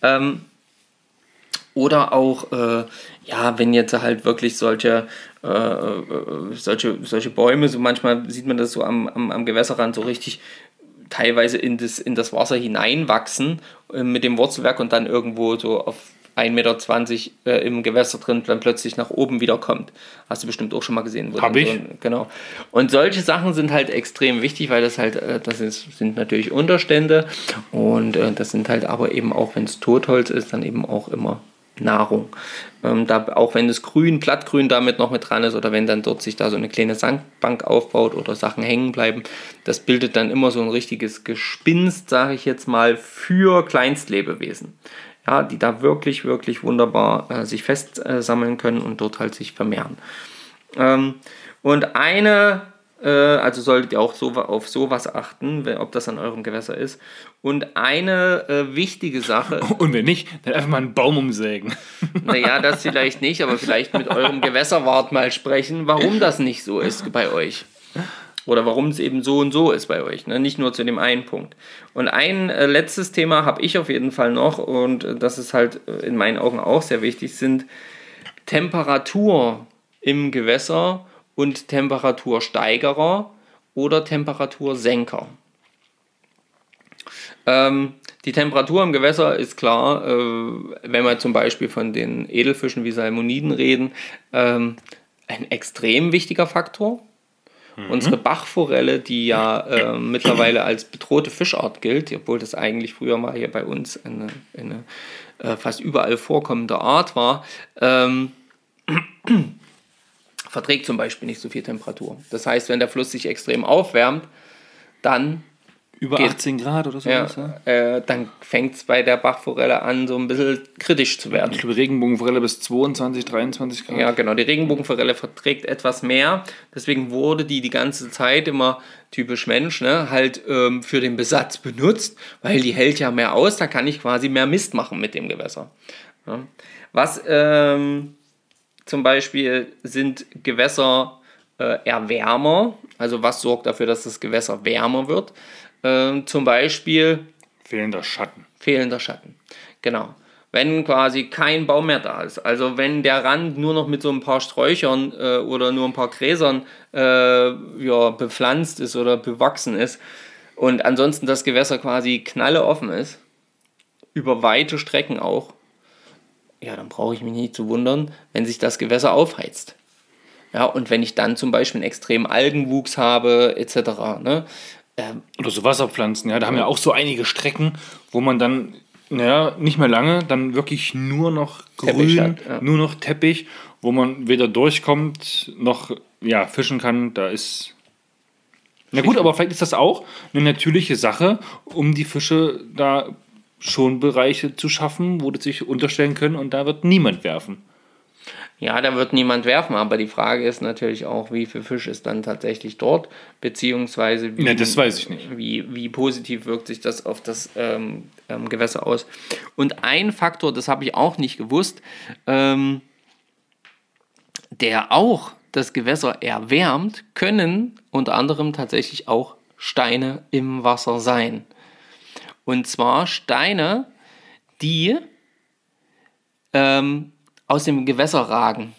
Ähm, oder auch, äh, ja, wenn jetzt halt wirklich solche, äh, äh, solche, solche Bäume, so manchmal sieht man das so am, am, am Gewässerrand so richtig teilweise in das, in das Wasser hineinwachsen äh, mit dem Wurzelwerk und dann irgendwo so auf 1,20 Meter äh, im Gewässer drin dann plötzlich nach oben wieder kommt. Hast du bestimmt auch schon mal gesehen. wo Hab dann ich. So genau. Und solche Sachen sind halt extrem wichtig, weil das halt, äh, das ist, sind natürlich Unterstände und äh, das sind halt aber eben auch, wenn es Totholz ist, dann eben auch immer Nahrung. Ähm, da, auch wenn das Grün, Blattgrün damit noch mit dran ist oder wenn dann dort sich da so eine kleine Sandbank aufbaut oder Sachen hängen bleiben, das bildet dann immer so ein richtiges Gespinst, sage ich jetzt mal, für Kleinstlebewesen. Ja, die da wirklich, wirklich wunderbar äh, sich festsammeln können und dort halt sich vermehren. Ähm, und eine äh, also solltet ihr auch so, auf sowas achten, ob das an eurem Gewässer ist. Und eine äh, wichtige Sache. Und wenn nicht, dann einfach mal einen Baum umsägen. Naja, das vielleicht nicht, aber vielleicht mit eurem Gewässerwart mal sprechen, warum das nicht so ist bei euch. Oder warum es eben so und so ist bei euch, ne? nicht nur zu dem einen Punkt. Und ein äh, letztes Thema habe ich auf jeden Fall noch und äh, das ist halt äh, in meinen Augen auch sehr wichtig, sind Temperatur im Gewässer und Temperatursteigerer oder Temperatursenker. Ähm, die Temperatur im Gewässer ist klar, äh, wenn wir zum Beispiel von den Edelfischen wie Salmoniden reden, ähm, ein extrem wichtiger Faktor. Mhm. Unsere Bachforelle, die ja äh, mittlerweile als bedrohte Fischart gilt, obwohl das eigentlich früher mal hier bei uns eine, eine äh, fast überall vorkommende Art war, ähm, verträgt zum Beispiel nicht so viel Temperatur. Das heißt, wenn der Fluss sich extrem aufwärmt, dann über geht, 18 Grad oder so. Ja, äh, dann fängt es bei der Bachforelle an, so ein bisschen kritisch zu werden. Ich glaube, Regenbogenforelle bis 22, 23 Grad. Ja, genau. Die Regenbogenforelle verträgt etwas mehr. Deswegen wurde die die ganze Zeit immer typisch Mensch, ne, halt ähm, für den Besatz benutzt, weil die hält ja mehr aus. Da kann ich quasi mehr Mist machen mit dem Gewässer. Ja. Was ähm, zum Beispiel sind Gewässer äh, Erwärmer. Also was sorgt dafür, dass das Gewässer wärmer wird? Ähm, zum Beispiel fehlender Schatten. Fehlender Schatten, genau. Wenn quasi kein Baum mehr da ist, also wenn der Rand nur noch mit so ein paar Sträuchern äh, oder nur ein paar Gräsern äh, ja, bepflanzt ist oder bewachsen ist und ansonsten das Gewässer quasi knalle offen ist, über weite Strecken auch, ja, dann brauche ich mich nicht zu wundern, wenn sich das Gewässer aufheizt. Ja, und wenn ich dann zum Beispiel einen extremen Algenwuchs habe, etc. Ne? Ähm, Oder so Wasserpflanzen, ja, da haben ja auch so einige Strecken, wo man dann, naja, nicht mehr lange, dann wirklich nur noch grün, hat, ja. nur noch Teppich, wo man weder durchkommt, noch ja, fischen kann. Da ist. Na gut, aber vielleicht ist das auch eine natürliche Sache, um die Fische da schon Bereiche zu schaffen, wo die sich unterstellen können und da wird niemand werfen. Ja, da wird niemand werfen, aber die Frage ist natürlich auch, wie viel Fisch ist dann tatsächlich dort, beziehungsweise wie, ja, das weiß ich nicht. Wie, wie positiv wirkt sich das auf das ähm, ähm, Gewässer aus. Und ein Faktor, das habe ich auch nicht gewusst, ähm, der auch das Gewässer erwärmt, können unter anderem tatsächlich auch Steine im Wasser sein. Und zwar Steine, die ähm, aus dem Gewässer ragen.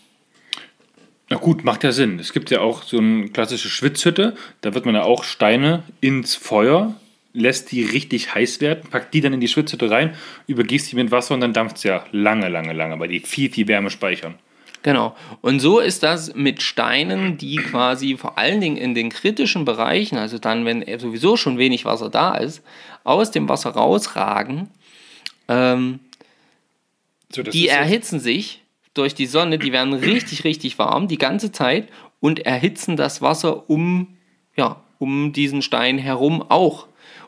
Na gut, macht ja Sinn. Es gibt ja auch so eine klassische Schwitzhütte. Da wird man ja auch Steine ins Feuer, lässt die richtig heiß werden, packt die dann in die Schwitzhütte rein, übergießt die mit Wasser und dann dampft es ja lange, lange, lange, weil die viel, viel Wärme speichern. Genau. Und so ist das mit Steinen, die quasi vor allen Dingen in den kritischen Bereichen, also dann, wenn sowieso schon wenig Wasser da ist, aus dem Wasser rausragen. Ähm, so, die erhitzen sich durch die Sonne, die werden richtig, richtig warm die ganze Zeit und erhitzen das Wasser um, ja, um diesen Stein herum auch.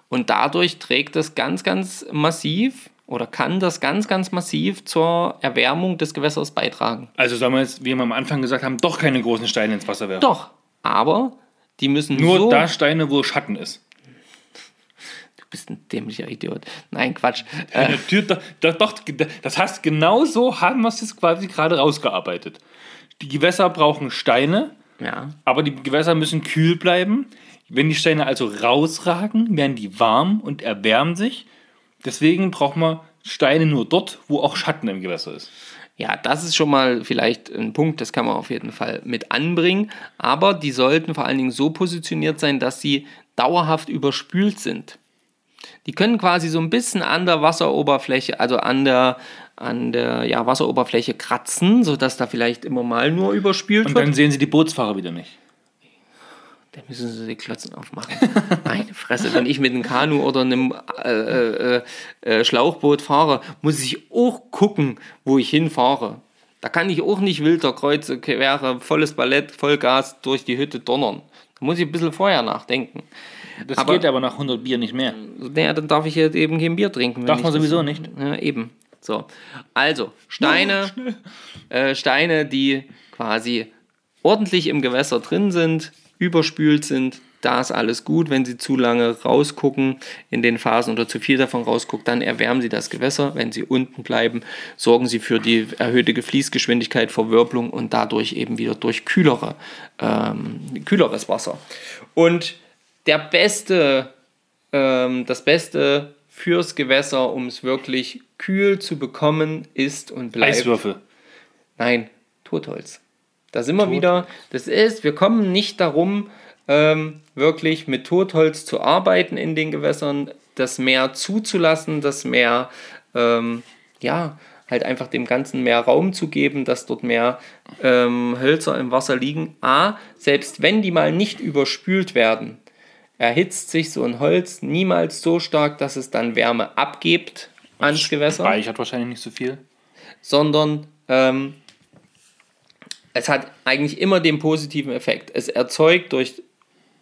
Und dadurch trägt das ganz, ganz massiv oder kann das ganz, ganz massiv zur Erwärmung des Gewässers beitragen. Also sollen wir jetzt, wie wir am Anfang gesagt haben, doch keine großen Steine ins Wasser werfen? Doch, aber die müssen nur so da Steine, wo Schatten ist. Du bist ein dämlicher Idiot. Nein, Quatsch. Äh, doch, doch, das heißt, genau so haben wir es jetzt quasi gerade rausgearbeitet. Die Gewässer brauchen Steine, ja. aber die Gewässer müssen kühl bleiben. Wenn die Steine also rausragen, werden die warm und erwärmen sich. Deswegen braucht man Steine nur dort, wo auch Schatten im Gewässer ist. Ja, das ist schon mal vielleicht ein Punkt, das kann man auf jeden Fall mit anbringen. Aber die sollten vor allen Dingen so positioniert sein, dass sie dauerhaft überspült sind. Die können quasi so ein bisschen an der Wasseroberfläche, also an der, an der ja, Wasseroberfläche kratzen, sodass da vielleicht immer mal nur überspült Und wird. dann sehen sie die Bootsfahrer wieder nicht. Dann müssen sie die Klotzen aufmachen. Meine Fresse, wenn ich mit einem Kanu oder einem äh, äh, äh, Schlauchboot fahre, muss ich auch gucken, wo ich hinfahre. Da kann ich auch nicht wilder Kreuze, quere, volles Ballett, Vollgas durch die Hütte donnern. Da muss ich ein bisschen vorher nachdenken. Das aber, geht aber nach 100 Bier nicht mehr. Naja, dann darf ich jetzt eben kein Bier trinken. Darf man sowieso nicht. Ja, eben. So. Also, Steine, äh, Steine, die quasi ordentlich im Gewässer drin sind, überspült sind, da ist alles gut. Wenn Sie zu lange rausgucken in den Phasen oder zu viel davon rausguckt, dann erwärmen Sie das Gewässer. Wenn Sie unten bleiben, sorgen Sie für die erhöhte Fließgeschwindigkeit, Verwirbelung und dadurch eben wieder durch kühlere, ähm, kühleres Wasser. Und der beste, ähm, das Beste fürs Gewässer, um es wirklich kühl zu bekommen, ist und bleibt. Eiswürfel. Nein, Totholz. Da sind wir wieder. Das ist, wir kommen nicht darum, ähm, wirklich mit Totholz zu arbeiten in den Gewässern, das Meer zuzulassen, das Meer, ähm, ja, halt einfach dem Ganzen mehr Raum zu geben, dass dort mehr ähm, Hölzer im Wasser liegen. A, selbst wenn die mal nicht überspült werden, erhitzt sich so ein Holz niemals so stark, dass es dann Wärme abgibt ans Gewässer. Speichert wahrscheinlich nicht so viel. Sondern ähm, es hat eigentlich immer den positiven Effekt. Es erzeugt durch,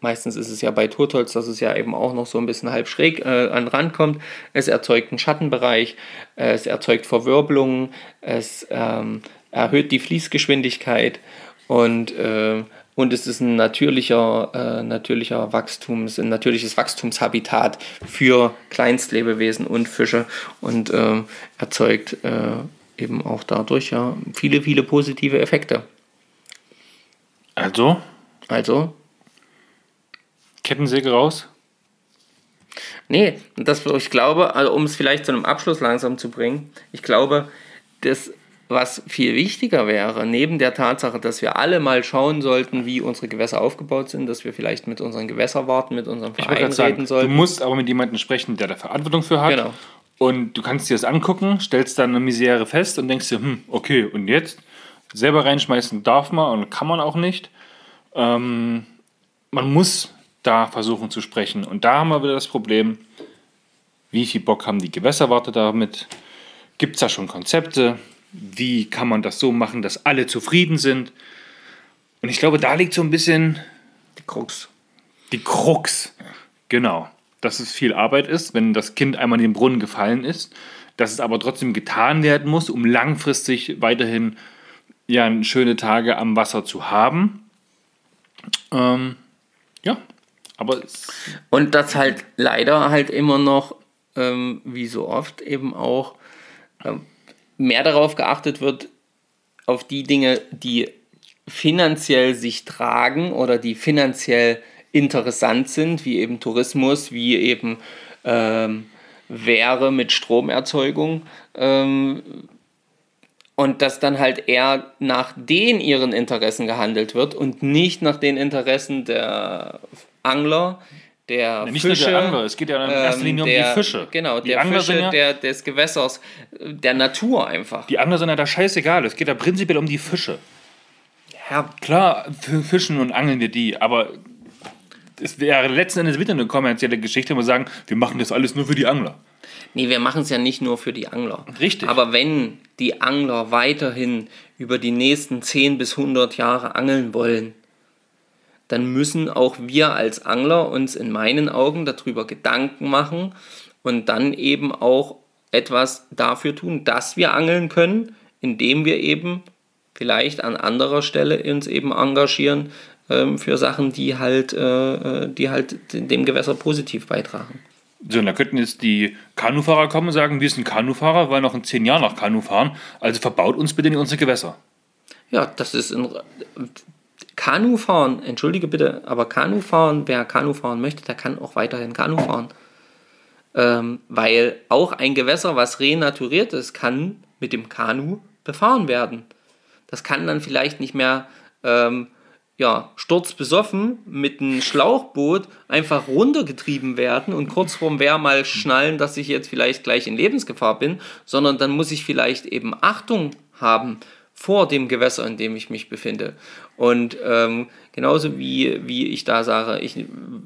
meistens ist es ja bei Totholz, dass es ja eben auch noch so ein bisschen halb schräg äh, an den Rand kommt, es erzeugt einen Schattenbereich, äh, es erzeugt Verwirbelungen, es ähm, erhöht die Fließgeschwindigkeit und, äh, und es ist ein natürlicher, äh, natürlicher Wachstums, ein natürliches Wachstumshabitat für Kleinstlebewesen und Fische und ähm, erzeugt äh, eben auch dadurch ja viele, viele positive Effekte. Also? Also? Kettensäge raus? Nee, das, ich glaube, also um es vielleicht zu einem Abschluss langsam zu bringen, ich glaube, das, was viel wichtiger wäre, neben der Tatsache, dass wir alle mal schauen sollten, wie unsere Gewässer aufgebaut sind, dass wir vielleicht mit unseren Gewässerwarten, mit unserem Verein reden sagen, sollten. Du musst aber mit jemandem sprechen, der da Verantwortung für hat. Genau. Und du kannst dir das angucken, stellst dann eine Misere fest und denkst dir, hm, okay, und jetzt? Selber reinschmeißen darf man und kann man auch nicht. Ähm, man muss da versuchen zu sprechen. Und da haben wir wieder das Problem, wie viel Bock haben die Gewässerwarte damit? Gibt es da schon Konzepte? Wie kann man das so machen, dass alle zufrieden sind? Und ich glaube, da liegt so ein bisschen die Krux. Die Krux, genau. Dass es viel Arbeit ist, wenn das Kind einmal in den Brunnen gefallen ist, dass es aber trotzdem getan werden muss, um langfristig weiterhin ja, schöne Tage am Wasser zu haben. Ähm, ja, aber. Und dass halt leider halt immer noch, ähm, wie so oft, eben auch ähm, mehr darauf geachtet wird, auf die Dinge, die finanziell sich tragen oder die finanziell interessant sind, wie eben Tourismus, wie eben ähm, Wäre mit Stromerzeugung. Ähm, und dass dann halt eher nach den ihren Interessen gehandelt wird und nicht nach den Interessen der Angler, der ja, nicht Fische, nur der Angler, es geht ja in erster Linie ähm, der, um die Fische. Genau, die der Angler Fische, ja, der, des Gewässers, der Natur einfach. Die Angler sind ja da scheißegal, es geht ja prinzipiell um die Fische. Ja. Klar, für fischen und angeln wir die, aber es wäre letzten Endes wieder eine kommerzielle Geschichte, wenn wir sagen, wir machen das alles nur für die Angler. Nee, wir machen es ja nicht nur für die Angler. Richtig. Aber wenn die Angler weiterhin über die nächsten 10 bis 100 Jahre angeln wollen, dann müssen auch wir als Angler uns in meinen Augen darüber Gedanken machen und dann eben auch etwas dafür tun, dass wir angeln können, indem wir eben vielleicht an anderer Stelle uns eben engagieren für Sachen, die halt, äh, äh die halt dem Gewässer positiv beitragen. So, und da könnten jetzt die Kanufahrer kommen und sagen, wir sind Kanufahrer, wollen noch in zehn Jahren nach Kanu fahren, also verbaut uns bitte nicht unsere Gewässer. Ja, das ist ein Kanufahren, entschuldige bitte, aber Kanufahren, wer Kanufahren möchte, der kann auch weiterhin Kanu fahren. Ähm, weil auch ein Gewässer, was renaturiert ist, kann mit dem Kanu befahren werden. Das kann dann vielleicht nicht mehr ähm, ja, sturzbesoffen mit einem Schlauchboot einfach runtergetrieben werden und kurz vorm Wehr mal schnallen, dass ich jetzt vielleicht gleich in Lebensgefahr bin, sondern dann muss ich vielleicht eben Achtung haben vor dem Gewässer, in dem ich mich befinde. Und ähm, genauso wie, wie ich da sage, ich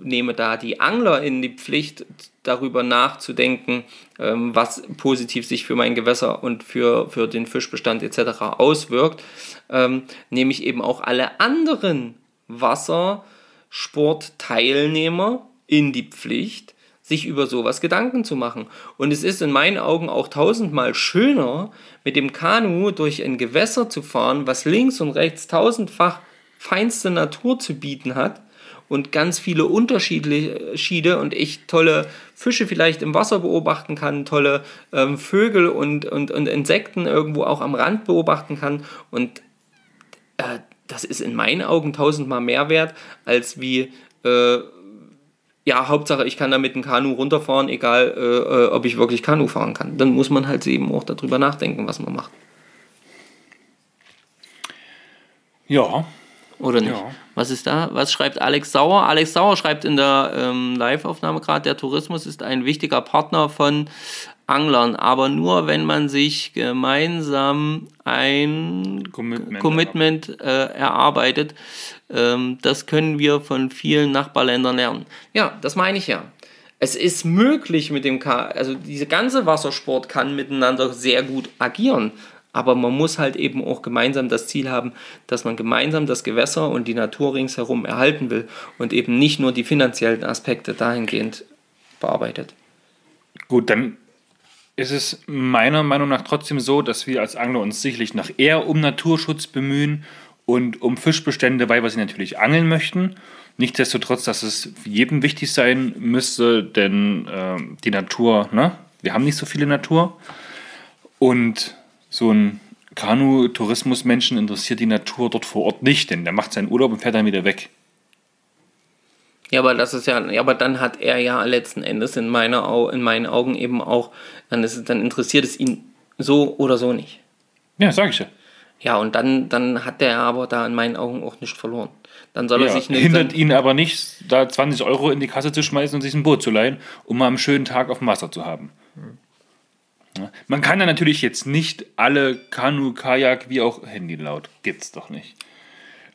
nehme da die Angler in die Pflicht, darüber nachzudenken, ähm, was positiv sich für mein Gewässer und für, für den Fischbestand etc. auswirkt, ähm, nehme ich eben auch alle anderen Wassersportteilnehmer in die Pflicht, sich über sowas Gedanken zu machen. Und es ist in meinen Augen auch tausendmal schöner, mit dem Kanu durch ein Gewässer zu fahren, was links und rechts tausendfach feinste Natur zu bieten hat und ganz viele Unterschiede und ich tolle Fische vielleicht im Wasser beobachten kann, tolle ähm, Vögel und, und, und Insekten irgendwo auch am Rand beobachten kann. Und äh, das ist in meinen Augen tausendmal mehr wert, als wie äh, ja, Hauptsache, ich kann da mit dem Kanu runterfahren, egal äh, äh, ob ich wirklich Kanu fahren kann. Dann muss man halt eben auch darüber nachdenken, was man macht. Ja. Oder nicht? Ja. Was ist da? Was schreibt Alex Sauer? Alex Sauer schreibt in der ähm, Live-Aufnahme gerade, der Tourismus ist ein wichtiger Partner von Anglern, aber nur wenn man sich gemeinsam ein Commitment, Commitment äh, erarbeitet. Ähm, das können wir von vielen Nachbarländern lernen. Ja, das meine ich ja. Es ist möglich mit dem K, also diese ganze Wassersport kann miteinander sehr gut agieren. Aber man muss halt eben auch gemeinsam das Ziel haben, dass man gemeinsam das Gewässer und die Natur ringsherum erhalten will und eben nicht nur die finanziellen Aspekte dahingehend bearbeitet. Gut, dann ist es meiner Meinung nach trotzdem so, dass wir als Angler uns sicherlich nach eher um Naturschutz bemühen und um Fischbestände, weil wir sie natürlich angeln möchten. Nichtsdestotrotz, dass es jedem wichtig sein müsste, denn äh, die Natur, ne? wir haben nicht so viele Natur. Und so ein Kanu-Tourismus-Menschen interessiert die Natur dort vor Ort nicht, denn der macht seinen Urlaub und fährt dann wieder weg. Ja, aber das ist ja, ja, aber dann hat er ja letzten Endes in, meiner, in meinen Augen eben auch, dann, ist, dann interessiert es ihn so oder so nicht. Ja, sag ich ja. Ja, und dann, dann hat der aber da in meinen Augen auch nicht verloren. Dann soll ja, er sich nicht. Hindert ihn aber nicht, da 20 Euro in die Kasse zu schmeißen und sich ein Boot zu leihen, um mal einen schönen Tag auf dem Wasser zu haben. Hm. Man kann ja natürlich jetzt nicht alle Kanu, Kajak, wie auch Handy laut. Gibt's doch nicht.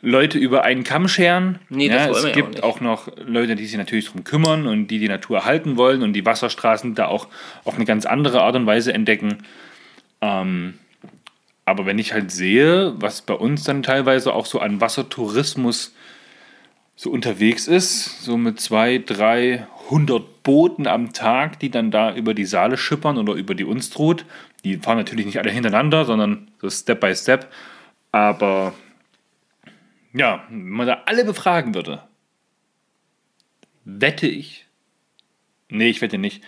Leute über einen Kamm scheren. Nee, das ja, es gibt auch, auch, noch Leute, die sich natürlich darum kümmern und die die Natur erhalten wollen und die Wasserstraßen da auch auf eine ganz andere Art und Weise entdecken. Ähm, aber wenn ich halt sehe, was bei uns dann teilweise auch so an Wassertourismus so unterwegs ist, so mit zwei, drei hundert Booten am Tag, die dann da über die Saale schippern oder über die Unstrut. Die fahren natürlich nicht alle hintereinander, sondern so Step by Step. Aber ja, wenn man da alle befragen würde, wette ich, nee, ich wette nicht,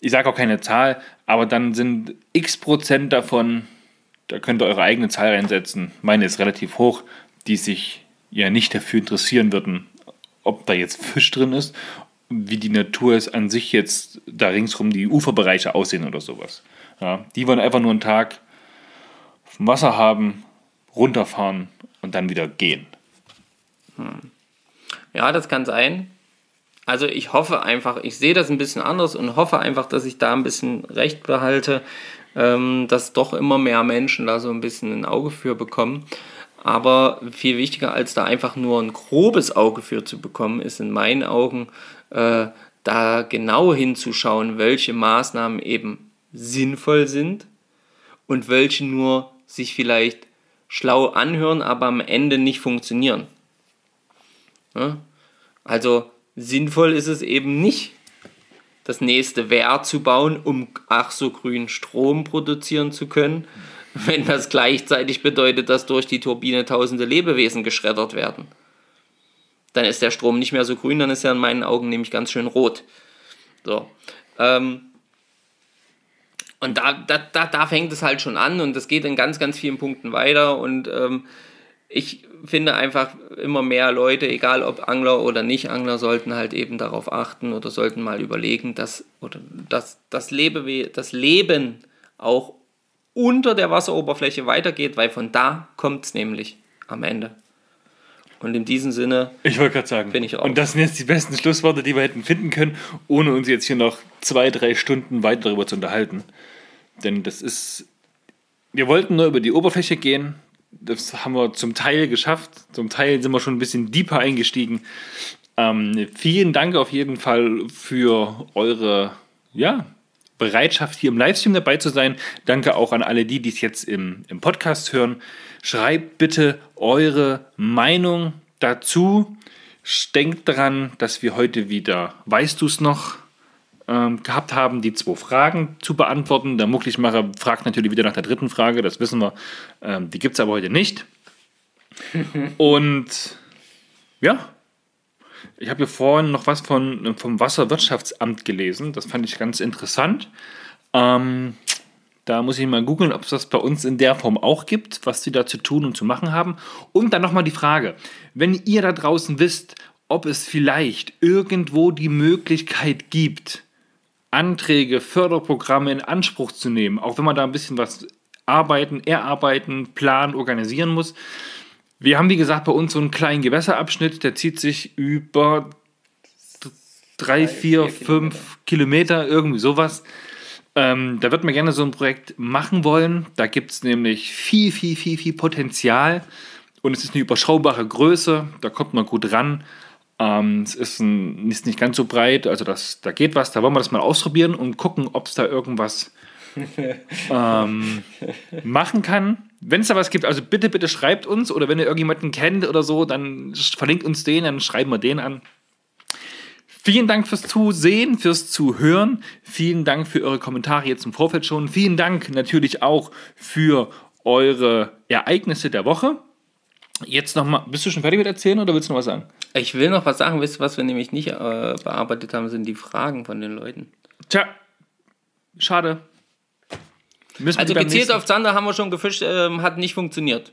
ich sage auch keine Zahl, aber dann sind x Prozent davon, da könnt ihr eure eigene Zahl reinsetzen, meine ist relativ hoch, die sich ja nicht dafür interessieren würden, ob da jetzt Fisch drin ist, wie die Natur es an sich jetzt da ringsrum die Uferbereiche aussehen oder sowas. Ja, die wollen einfach nur einen Tag dem Wasser haben, runterfahren und dann wieder gehen. Hm. Ja, das kann sein. Also ich hoffe einfach, ich sehe das ein bisschen anders und hoffe einfach, dass ich da ein bisschen recht behalte, ähm, dass doch immer mehr Menschen da so ein bisschen ein Auge für bekommen. Aber viel wichtiger als da einfach nur ein grobes Auge für zu bekommen, ist in meinen Augen äh, da genau hinzuschauen, welche Maßnahmen eben sinnvoll sind und welche nur sich vielleicht schlau anhören, aber am Ende nicht funktionieren. Also sinnvoll ist es eben nicht, das nächste Wehr zu bauen, um ach so grün Strom produzieren zu können, wenn das gleichzeitig bedeutet, dass durch die Turbine tausende Lebewesen geschreddert werden. Dann ist der Strom nicht mehr so grün, dann ist er in meinen Augen nämlich ganz schön rot. So. Ähm, und da, da, da, da fängt es halt schon an und das geht in ganz, ganz vielen Punkten weiter und ähm, ich finde einfach immer mehr Leute, egal ob Angler oder nicht Angler, sollten halt eben darauf achten oder sollten mal überlegen, dass, oder dass das, Lebewe das Leben auch unter der Wasseroberfläche weitergeht, weil von da kommt es nämlich am Ende. Und in diesem Sinne. Ich wollte gerade sagen. Bin ich auch. Und das sind jetzt die besten Schlussworte, die wir hätten finden können, ohne uns jetzt hier noch zwei, drei Stunden weiter darüber zu unterhalten. Denn das ist. Wir wollten nur über die Oberfläche gehen, das haben wir zum Teil geschafft. Zum Teil sind wir schon ein bisschen deeper eingestiegen. Ähm, vielen Dank auf jeden Fall für eure ja, Bereitschaft, hier im Livestream dabei zu sein. Danke auch an alle die, die es jetzt im, im Podcast hören. Schreibt bitte eure Meinung dazu. Denkt daran, dass wir heute wieder, weißt du es noch, ähm, gehabt haben, die zwei Fragen zu beantworten. Der Mucklichmacher fragt natürlich wieder nach der dritten Frage, das wissen wir. Ähm, die gibt es aber heute nicht. Und ja, ich habe hier vorhin noch was von, vom Wasserwirtschaftsamt gelesen. Das fand ich ganz interessant. Ähm, da muss ich mal googeln, ob es das bei uns in der Form auch gibt, was sie da zu tun und zu machen haben. Und dann nochmal die Frage, wenn ihr da draußen wisst, ob es vielleicht irgendwo die Möglichkeit gibt, Anträge, Förderprogramme in Anspruch zu nehmen, auch wenn man da ein bisschen was arbeiten, erarbeiten, planen, organisieren muss. Wir haben, wie gesagt, bei uns so einen kleinen Gewässerabschnitt, der zieht sich über drei, vier, fünf Kilometer, irgendwie sowas. Ähm, da wird man gerne so ein Projekt machen wollen. Da gibt es nämlich viel, viel, viel, viel Potenzial. Und es ist eine überschaubare Größe. Da kommt man gut ran. Ähm, es ist, ein, ist, nicht ganz so breit. Also das, da geht was. Da wollen wir das mal ausprobieren und gucken, ob es da irgendwas ähm, machen kann. Wenn es da was gibt, also bitte, bitte schreibt uns. Oder wenn ihr irgendjemanden kennt oder so, dann verlinkt uns den, dann schreiben wir den an. Vielen Dank fürs Zusehen, fürs Zuhören. Vielen Dank für eure Kommentare jetzt im Vorfeld schon. Vielen Dank natürlich auch für eure Ereignisse der Woche. Jetzt nochmal, bist du schon fertig mit erzählen oder willst du noch was sagen? Ich will noch was sagen. Wisst ihr, was wir nämlich nicht äh, bearbeitet haben, sind die Fragen von den Leuten. Tja, schade. Müssen also gezielt auf Zander haben wir schon gefischt, äh, hat nicht funktioniert.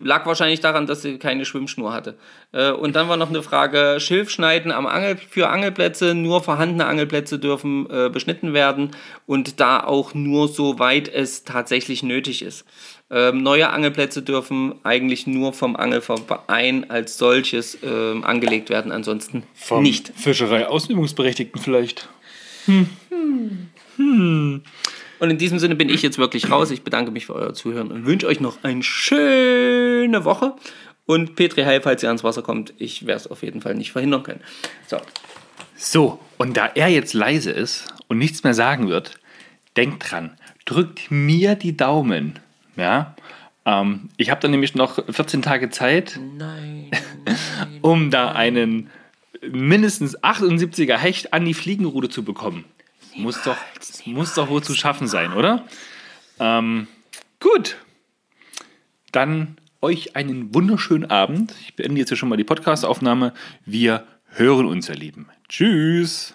Lag wahrscheinlich daran, dass sie keine Schwimmschnur hatte. Äh, und dann war noch eine Frage: Schilfschneiden am Angel für Angelplätze. Nur vorhandene Angelplätze dürfen äh, beschnitten werden und da auch nur so weit es tatsächlich nötig ist. Ähm, neue Angelplätze dürfen eigentlich nur vom Angelverein als solches ähm, angelegt werden, ansonsten vom nicht. Fischerei-Ausübungsberechtigten vielleicht. Hm. Hm. Hm. Und in diesem Sinne bin ich jetzt wirklich raus. Ich bedanke mich für euer Zuhören und wünsche euch noch eine schöne Woche. Und Petri Heil, falls ihr ans Wasser kommt, ich werde es auf jeden Fall nicht verhindern können. So. So, und da er jetzt leise ist und nichts mehr sagen wird, denkt dran, drückt mir die Daumen. Ja, ähm, ich habe dann nämlich noch 14 Tage Zeit, nein, nein, um da einen mindestens 78er Hecht an die Fliegenrude zu bekommen. Muss doch, muss doch wohl zu schaffen sein, oder? Ähm, gut. Dann euch einen wunderschönen Abend. Ich beende jetzt hier schon mal die Podcast-Aufnahme. Wir hören uns, ihr Lieben. Tschüss.